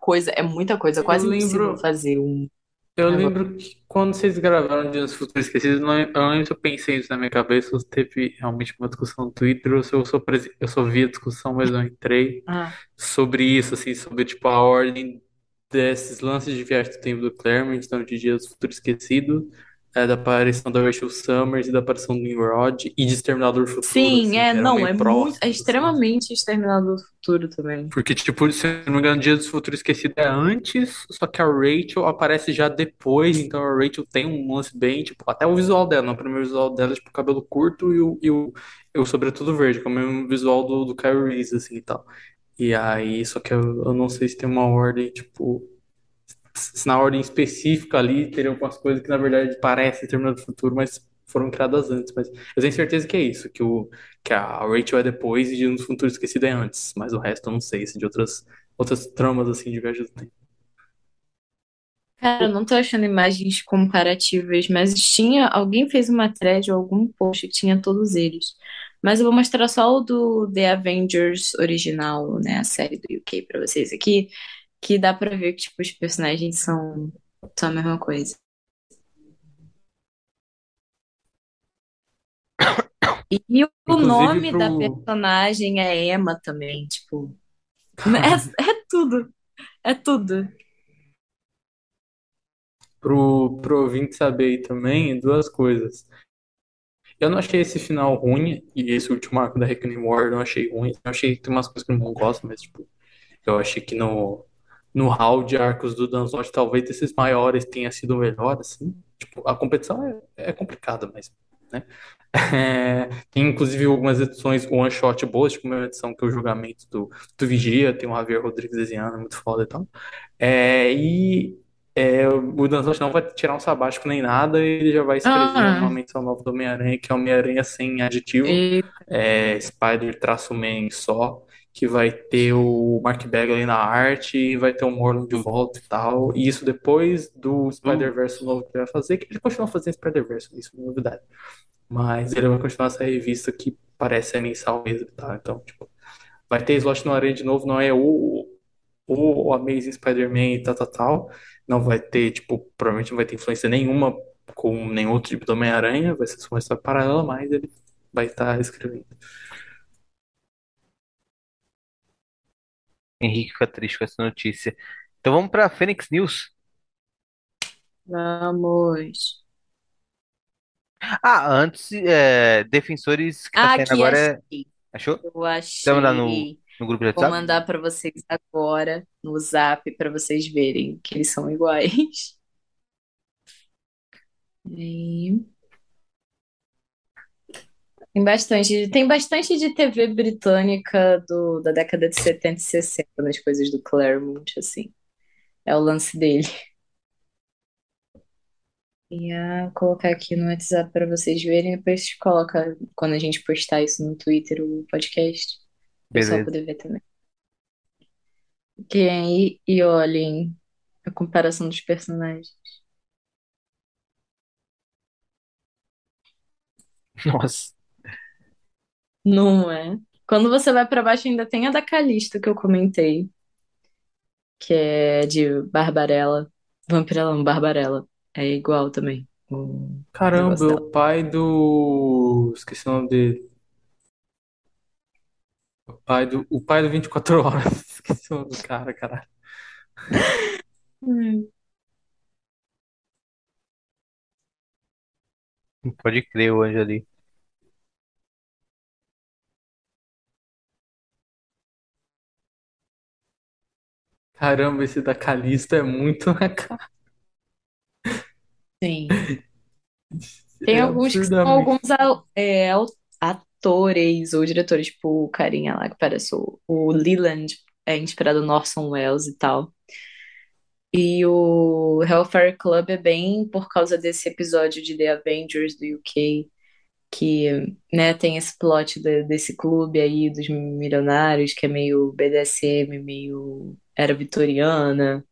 coisa, é muita coisa, é Eu quase impossível lembro, fazer um eu negócio. lembro que quando vocês gravaram Dias do Futuro Esquecido, eu não lembro eu não lembro se eu pensei isso na minha cabeça, ou se teve realmente uma discussão no Twitter, ou se eu só, eu só vi a discussão, mas não entrei Ah, sobre isso, assim, sobre tipo a ordem desses lances de viagem do tempo do Claremont, então de Dias do Futuro Esquecido, é, da aparição da Rachel Summers e da aparição do Nimrod e de Exterminador do Futuro, sim, assim, é, não, é muito, é assim. extremamente Exterminador do Futuro também. Porque, tipo, se eu não me engano, Dia do Futuro Esquecido é antes, só que a Rachel aparece já depois, então a Rachel tem um lance bem, tipo, até o visual dela, no primeiro visual dela, tipo, cabelo curto e o, e o, e o sobretudo verde, que é o mesmo visual do, do Kyle Reese, assim, e tal. E aí, só que eu, eu não sei se tem uma ordem, tipo, na ordem específica ali teriam algumas coisas que na verdade parecem Terminador do Futuro, mas foram criadas antes. Mas eu tenho certeza que é isso, que, o, que a Rachel é depois e de um futuro esquecido é antes. Mas o resto eu não sei, se de outras, outras tramas assim de viagem do tempo. Cara, eu não tô achando imagens comparativas, mas tinha, alguém fez uma thread ou algum post que tinha todos eles. Mas eu vou mostrar só o do The Avengers original, né, a série do UK pra vocês aqui, que dá pra ver que tipo os personagens são, são a mesma coisa. E o Inclusive nome da pro, personagem é Emma também, tipo, é, é tudo, é tudo. pro, pro ouvinte saber aí também, duas coisas. Eu não achei esse final ruim, e esse último arco da Reckoning War eu não achei ruim. Eu achei que tem umas coisas que eu não gosto, mas, tipo, eu achei que no, no hall de arcos do Danzot, talvez desses maiores tenha sido o melhor, assim. Tipo, a competição é, é complicada, mas, né? É, tem inclusive algumas edições one shot boas, tipo uma edição que é o julgamento do, do Vigia, tem o Javier Rodrigues desenhando, muito foda e tal. É, e é, o Danzot não vai tirar um sabático nem nada, ele já vai escrever Ah. uma menção nova do Homem-Aranha, que é Homem-Aranha sem aditivo, E é, Spider-Man só, que vai ter o Mark Bagley na arte, e vai ter o Morlun de volta e tal. E isso depois do Spider-Verse novo que ele vai fazer, que ele continua fazendo Spider-Verse, isso é novidade. Mas ele vai continuar essa revista que parece mensal mesmo, tá? Então, tipo, vai ter slot no Aranha de novo, não é o, o Amazing Spider-Man e tal, tal, tal. Não vai ter, tipo, provavelmente não vai ter influência nenhuma com nenhum outro tipo de Homem-Aranha, vai ser só uma história paralela, mas ele vai estar escrevendo. Henrique fica triste com essa notícia. Então vamos pra Phoenix News. vamos. Ah, antes, é, Defensores que tá Ah, saindo aqui agora é. achei. Achou? Eu vai mandar no, achei. no grupo de Vou WhatsApp? mandar pra vocês agora no Zap pra vocês verem que eles são iguais. E Tem bastante, tem bastante de TV britânica do, da década de 70 e 60 nas coisas do Claremont, assim. É o lance dele. Ia colocar aqui no WhatsApp para vocês verem, depois coloca quando a gente postar isso no Twitter, o podcast, o pessoal poder ver também. Que aí, e olhem a comparação dos personagens. Nossa. Não é? Quando você vai para baixo, ainda tem a da Calista que eu comentei, que é de Barbarella. Vampirella, não, Barbarella. É igual também. O Caramba, negócio dela. o pai do. Esqueci o nome dele. O pai do, o pai do 24 Horas. Esqueci o nome do cara, caralho. Hum. Pode crer, o anjo ali. Caramba, esse da Calista é muito na cara. Sim. Tem É alguns que são absurdamente. alguns au- é, au- atores ou diretores, tipo o carinha lá que parece o, o Leland, é inspirado no Orson Welles e tal. E o Hellfire Club é bem por causa desse episódio de The Avengers do UK, que, né, tem esse plot de- desse clube aí dos milionários, que é meio BDSM, meio era vitoriana.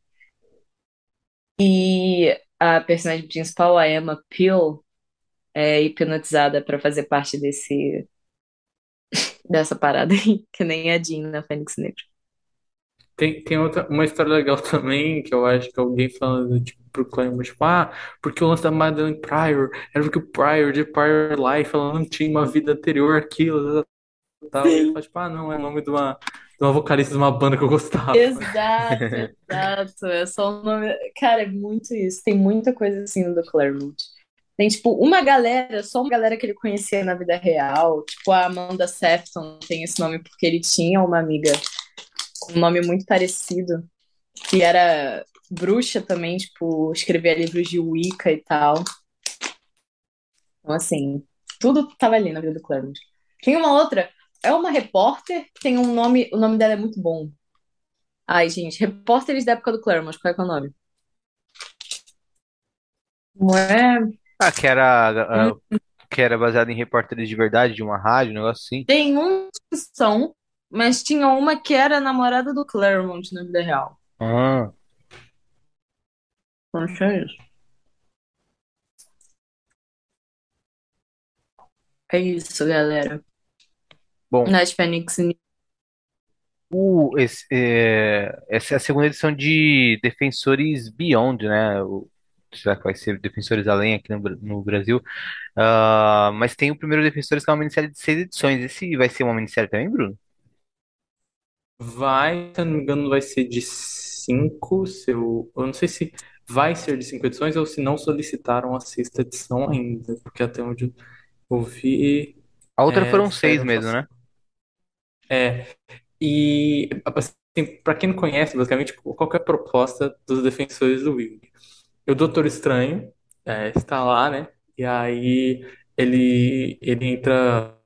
E a personagem principal, a Emma Peel, é hipnotizada pra fazer parte desse dessa parada aí, que nem a Jean na Fênix Negra. Tem, tem outra, uma história legal também, que eu acho que alguém falando, tipo, pro Claremont, tipo, ah, porque o lance da Madeleine Pryor era porque o Pryor, de Pryor Life, ela não tinha uma vida anterior àquilo, tal. E ele fala, tipo, ah, não, é o nome de uma, de uma vocalista de uma banda que eu gostava. Exato, exato. É só o nome. Cara, é muito isso. Tem muita coisa assim do Claremont. Tem, tipo, uma galera, só uma galera que ele conhecia na vida real. Tipo, a Amanda Sefton tem esse nome porque ele tinha uma amiga com um nome muito parecido, que era bruxa também, tipo, escrevia livros de Wicca e tal. Então, assim, tudo tava ali na vida do Claremont. Tem uma outra, é uma repórter, tem um nome, o nome dela é muito bom. Ai, gente, repórteres da época do Claremont, qual é que é o nome? Não é? Ah, que era, ah, que era baseado em repórteres de verdade, de uma rádio, um negócio assim. Tem uns que são, mas tinha uma que era namorada do Claremont na vida real. Ah, Não sei isso. É isso, galera. Bom, Nas Phoenix News. o, esse, é, essa é a segunda edição de Defensores Beyond, né? O, será que vai ser Defensores Além aqui no, no Brasil? Ah, mas tem o primeiro Defensores que é uma minissérie de seis edições. Esse vai ser uma minissérie também, Bruno? Vai, se eu não me engano, vai ser de cinco, se eu, eu não sei se vai ser de cinco edições ou se não solicitaram a sexta edição ainda, porque até onde eu ouvi A outra é, foram seis mesmo, né? É, e assim, para quem não conhece, basicamente, qual que é a proposta dos defensores do Will? O Doutor Estranho é, está lá, né? E aí ele, ele entra,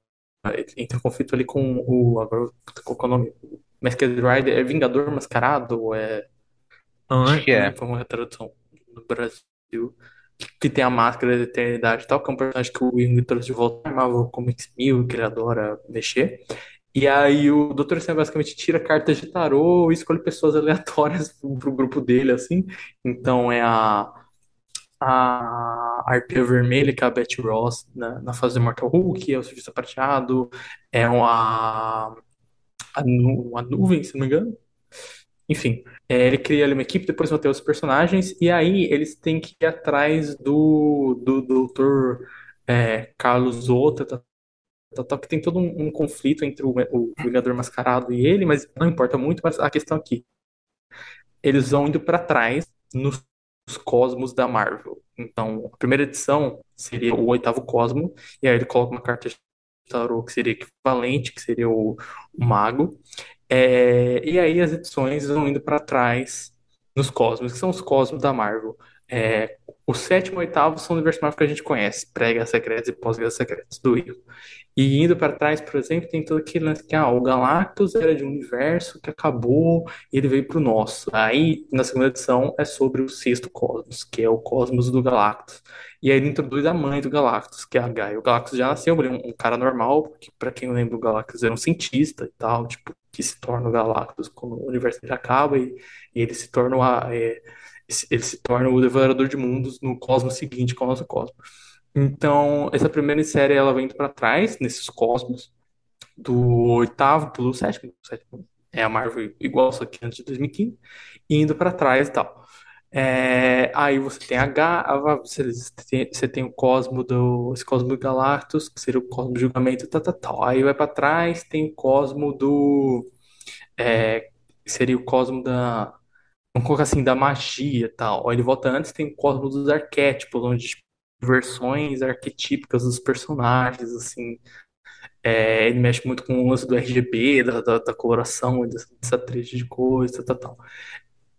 entra em conflito ali com o. Agora, qual que é o nome? Masked Rider, é Vingador Mascarado? É, Acho que é. é a tradução no Brasil. Que tem a máscara da eternidade e tal, que é um personagem que o Wing trouxe de volta à Marvel Comics 1000, que ele adora mexer. E aí o Dr. Estranho basicamente tira cartas de tarô e escolhe pessoas aleatórias pro, grupo dele, assim. Então é a, a Arpia Vermelha, que é a Betty Ross na, na fase do Mortal Hulk, é o Surfista Prateado, é a, a, Nu- a Nuvem, se não me engano. Enfim, é, ele cria ali uma equipe, depois vão ter os personagens, e aí eles têm que ir atrás do, do Dr. é, Carlos Outra, tá, tá, tá, que tem todo um, um conflito entre o, o Vingador Mascarado e ele, mas não importa muito, mas a questão aqui, eles vão indo para trás nos cosmos da Marvel. Então, a primeira edição seria o oitavo cosmo, e aí ele coloca uma carta de que seria equivalente, que seria o, o mago. É, e aí as edições vão indo para trás nos cosmos, que são os cosmos da Marvel. É, o sétimo e oitavo são o universo Marvel que a gente conhece, pré-Guerras Secretas e pós-Guerras Secretas, do Will. E indo para trás, por exemplo, tem todo aquele lance que ah, o Galactus era de um universo que acabou e ele veio para o nosso. Aí, na segunda edição, é sobre o sexto cosmos, que é o cosmos do Galactus. E aí ele introduz a mãe do Galactus, que é a Gaia. O Galactus já nasceu, ele é um, cara normal, porque para quem lembra, o Galactus era um cientista e tal, tipo, que se torna o Galactus quando o universo já acaba e, e ele se torna a, é, ele se torna o devorador de mundos no cosmos seguinte, que é o nosso cosmos. Então, essa primeira série ela vem para trás, nesses cosmos, do oitavo pro sétimo, sétimo é a Marvel igual, só que antes de 2015, e indo para trás e tal. É, aí você tem H, você tem, o cosmo do esse cosmo do Galactus, que seria o cosmo do julgamento, tal, tal, tal. Aí vai para trás, tem o cosmo do é, seria o cosmo da vamos colocar assim, da magia e tal. Aí ele volta antes, tem o cosmo dos arquétipos, onde tipo, versões arquetípicas dos personagens, assim. É, ele mexe muito com o lance do RGB, da, da, da coloração, dessa, trade de coisa, tal, tal.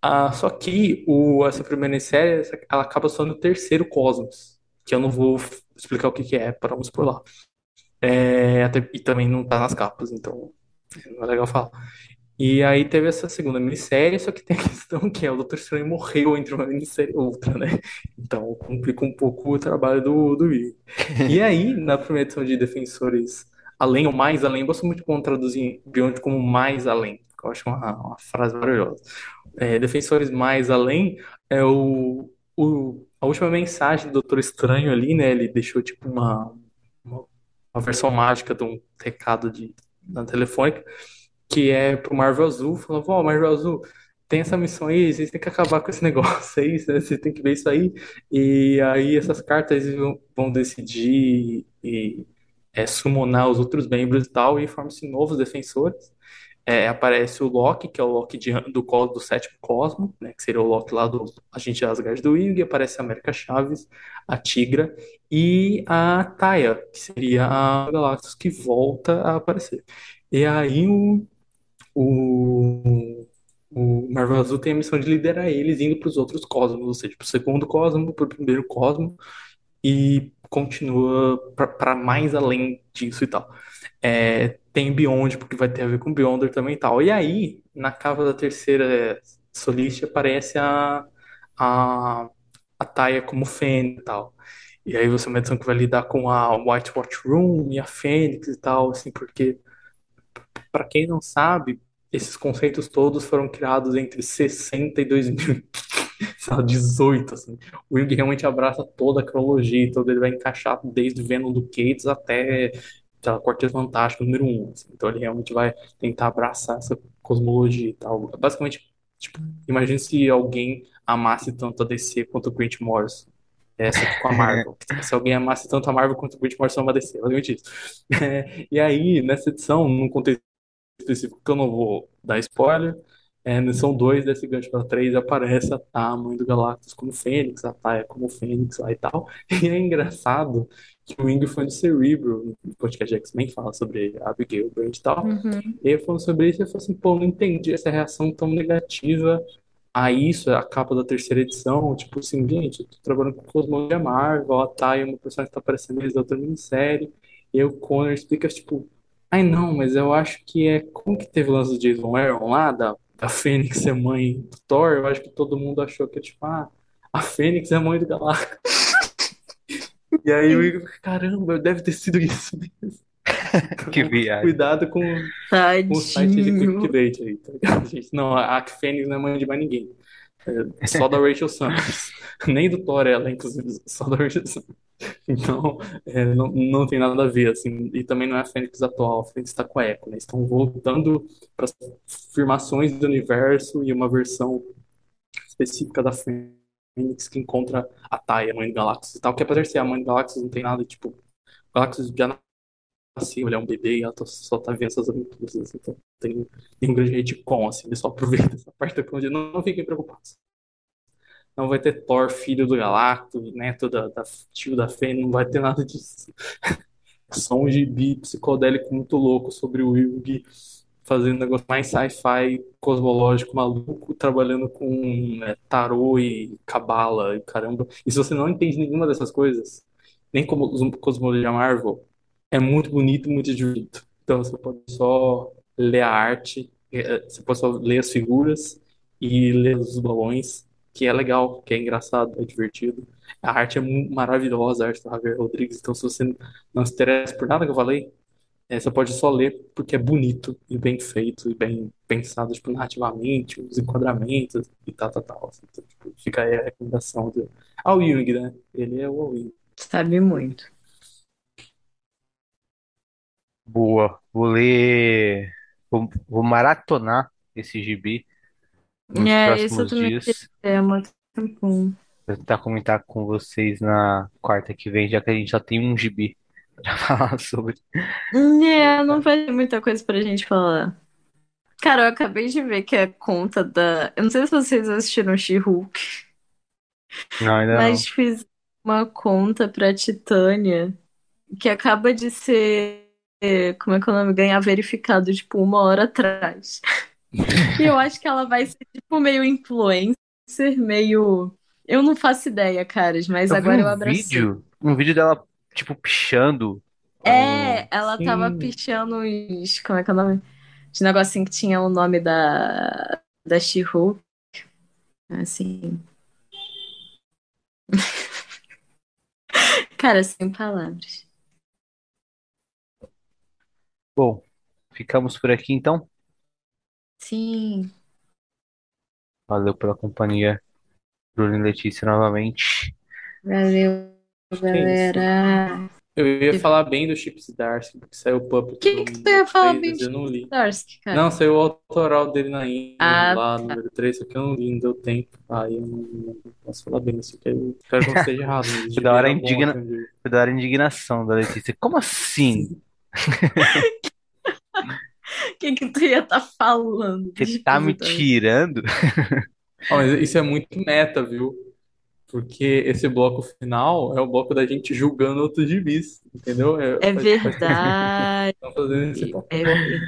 Ah, só que o, essa primeira série, ela acaba só no terceiro Cosmos, que eu não vou explicar o que que é, para não spoiler. É, até- e também não tá nas capas, então não é legal falar. E aí teve essa segunda minissérie, só que tem a questão que é, o Doutor Estranho morreu entre uma minissérie e outra, né? Então complica um pouco o trabalho do, do. E aí, na primeira edição de Defensores Além ou Mais Além, eu gosto muito de traduzir Beyond como Mais Além, que eu acho uma, uma frase maravilhosa. É, Defensores Mais Além é o, o, a última mensagem do Doutor Estranho ali, né? Ele deixou tipo uma, uma, uma versão mágica de um recado de, na telefônica que é pro Marvel Azul, falando, ó, Marvel Azul, tem essa missão aí, vocês têm que acabar com esse negócio aí, né? Vocês têm que ver isso aí. E aí essas cartas vão, decidir e é, summonar os outros membros e tal, e formam-se novos defensores. É, aparece o Loki, que é o Loki de- do, do sétimo Cosmo, né, que seria o Loki lá do Agente Asgard do Wing, aparece a América Chaves, a Tigra e a Taia, que seria a Galactus que volta a aparecer. E aí o o, o Marvel Azul tem a missão de liderar eles indo para os outros cosmos, ou seja, para o segundo cosmo, para o primeiro cosmo, e continua para mais além disso e tal. É, tem Beyond, porque vai ter a ver com Beyonder também e tal. E aí, na capa da terceira Soliste, aparece a, a, a Taia como Fênix e tal. E aí você é uma edição que vai lidar com a White Watch Room e a Fênix e tal, assim, porque para quem não sabe, esses conceitos todos foram criados entre 60 e 2018, assim. O Jung realmente abraça toda a cronologia, então ele vai encaixar desde Venom do Cates até sei lá, Quarteto Fantástico número 1. assim. Então ele realmente vai tentar abraçar essa cosmologia e tal. Basicamente, tipo, imagine se alguém amasse tanto a DC quanto o Grant Morrison. Essa aqui com a Marvel. Se alguém amasse tanto a Marvel quanto o Grant Morrison ama a DC, basicamente isso. É, e aí, nessa edição, num contexto específico que eu não vou dar spoiler. É, na edição 2 desse gancho para 3 aparece a, a mãe do Galactus como Fênix, a Taia como Fênix lá e tal. E é engraçado que o Wing foi no Cerebro, no podcast X-Men, fala sobre a Abigail Brand e tal. Uhum. E ele falou sobre isso e eu falei assim, pô, não entendi essa reação tão negativa a isso, a capa da terceira edição. Tipo assim, gente, eu tô trabalhando com Cosmologia Marvel, a Thay é uma personagem que tá aparecendo desde outra minissérie. E o Connor explica, tipo, ai não, mas eu acho que é. Como que teve o lance do Jason Aaron lá, da, da Fênix ser mãe do Thor? Eu acho que todo mundo achou que, tipo, ah, a Fênix é mãe do Galactus. E aí o Igor, caramba, deve ter sido isso mesmo. Que viagem. Cuidado com, com o site de Tadinho. clickbait aí, tá ligado, gente? Não, a a Fênix não é mãe de mais ninguém. É só da Rachel Summers. Nem do Thor ela, inclusive, só da Rachel Summers. Então, é, não, não tem nada a ver, assim. E também não é a Fênix atual, a Fênix tá com a Echo, né? Estão voltando para as afirmações do universo e uma versão específica da Fênix que encontra a Thay, a mãe do Galactus e tal. Que apesar de ser a mãe do Galactus, não tem nada, tipo... O Galactus já ele é um bebê e tá- só tá vendo essas aventuras, assim, então não tem nenhum grande retcon, assim, ele só aproveita essa parte da cronologia. Não, não fiquem preocupados. Não vai ter Thor, filho do Galactus, neto da, da tio da Fênix, não vai ter nada disso. Só um gibi psicodélico muito louco sobre o Wilg fazendo um negócio mais sci-fi, cosmológico, maluco, trabalhando com é, tarô e cabala e caramba. E se você não entende nenhuma dessas coisas, nem como os cosmologia Marvel, é muito bonito muito divertido. Então você pode só ler a arte, eh, você pode só ler as figuras e ler os balões, que é legal, que é engraçado, é divertido. A arte é maravilhosa, a arte do Javier Rodrigues. Então, se você não se interessa por nada que eu falei, eh, você pode só ler porque é bonito e bem feito e bem pensado, tipo, narrativamente, os enquadramentos e tal, tal, tal. Então, tipo, fica aí a recomendação do Ao Jung, né? Ele é o Ao Jung. Sabe muito. Boa. Vou ler. Vou, vou maratonar esse gibi nos É, isso eu próximos também dias. É muito bom. Vou tentar comentar com vocês na quarta que vem, já que a gente já tem um gibi pra falar sobre. É, não vai ter muita coisa pra gente falar. Cara, eu acabei de ver que a conta da. Eu não sei se vocês assistiram She-Hulk, Não, ainda não. mas fiz uma conta pra Titânia que acaba de ser. Como é que é o nome? Ganhar verificado, tipo, uma hora atrás. E eu acho que ela vai ser, tipo, meio influencer, meio. Eu não faço ideia, caras, mas Eu agora eu um abracei. vídeo, um vídeo dela, tipo, pichando. É, um- ela Sim. tava pichando os. Como é que é o nome? Os negocinho que tinha o nome da, da She-Hulk. Assim. Cara, sem palavras. Bom, ficamos por aqui então. Sim. Valeu pela companhia, Bruno e Letícia novamente. Valeu, galera. Eu ia falar bem do Chips Darsky, porque saiu o Puppet O que do que tu ia falar bem de eu não li. Darsky, cara? Não, saiu o autoral dele na Índia, Ah, lá, tá. número 3, só que eu não li, não deu tempo. Aí eu não, não posso falar bem isso, porque eu espero que não esteja errado. Mas Foi da hora devia dar bom indigna- até onde eu- Foi da hora a indignação da Letícia. Como assim? O que que tu ia estar falando? Você tá me Desculpa. tirando? Mas isso é muito meta, viu? Porque esse bloco final é o bloco da gente julgando outros gibis, entendeu? É faz- verdade. Estão fazendo esse papel. É verdade.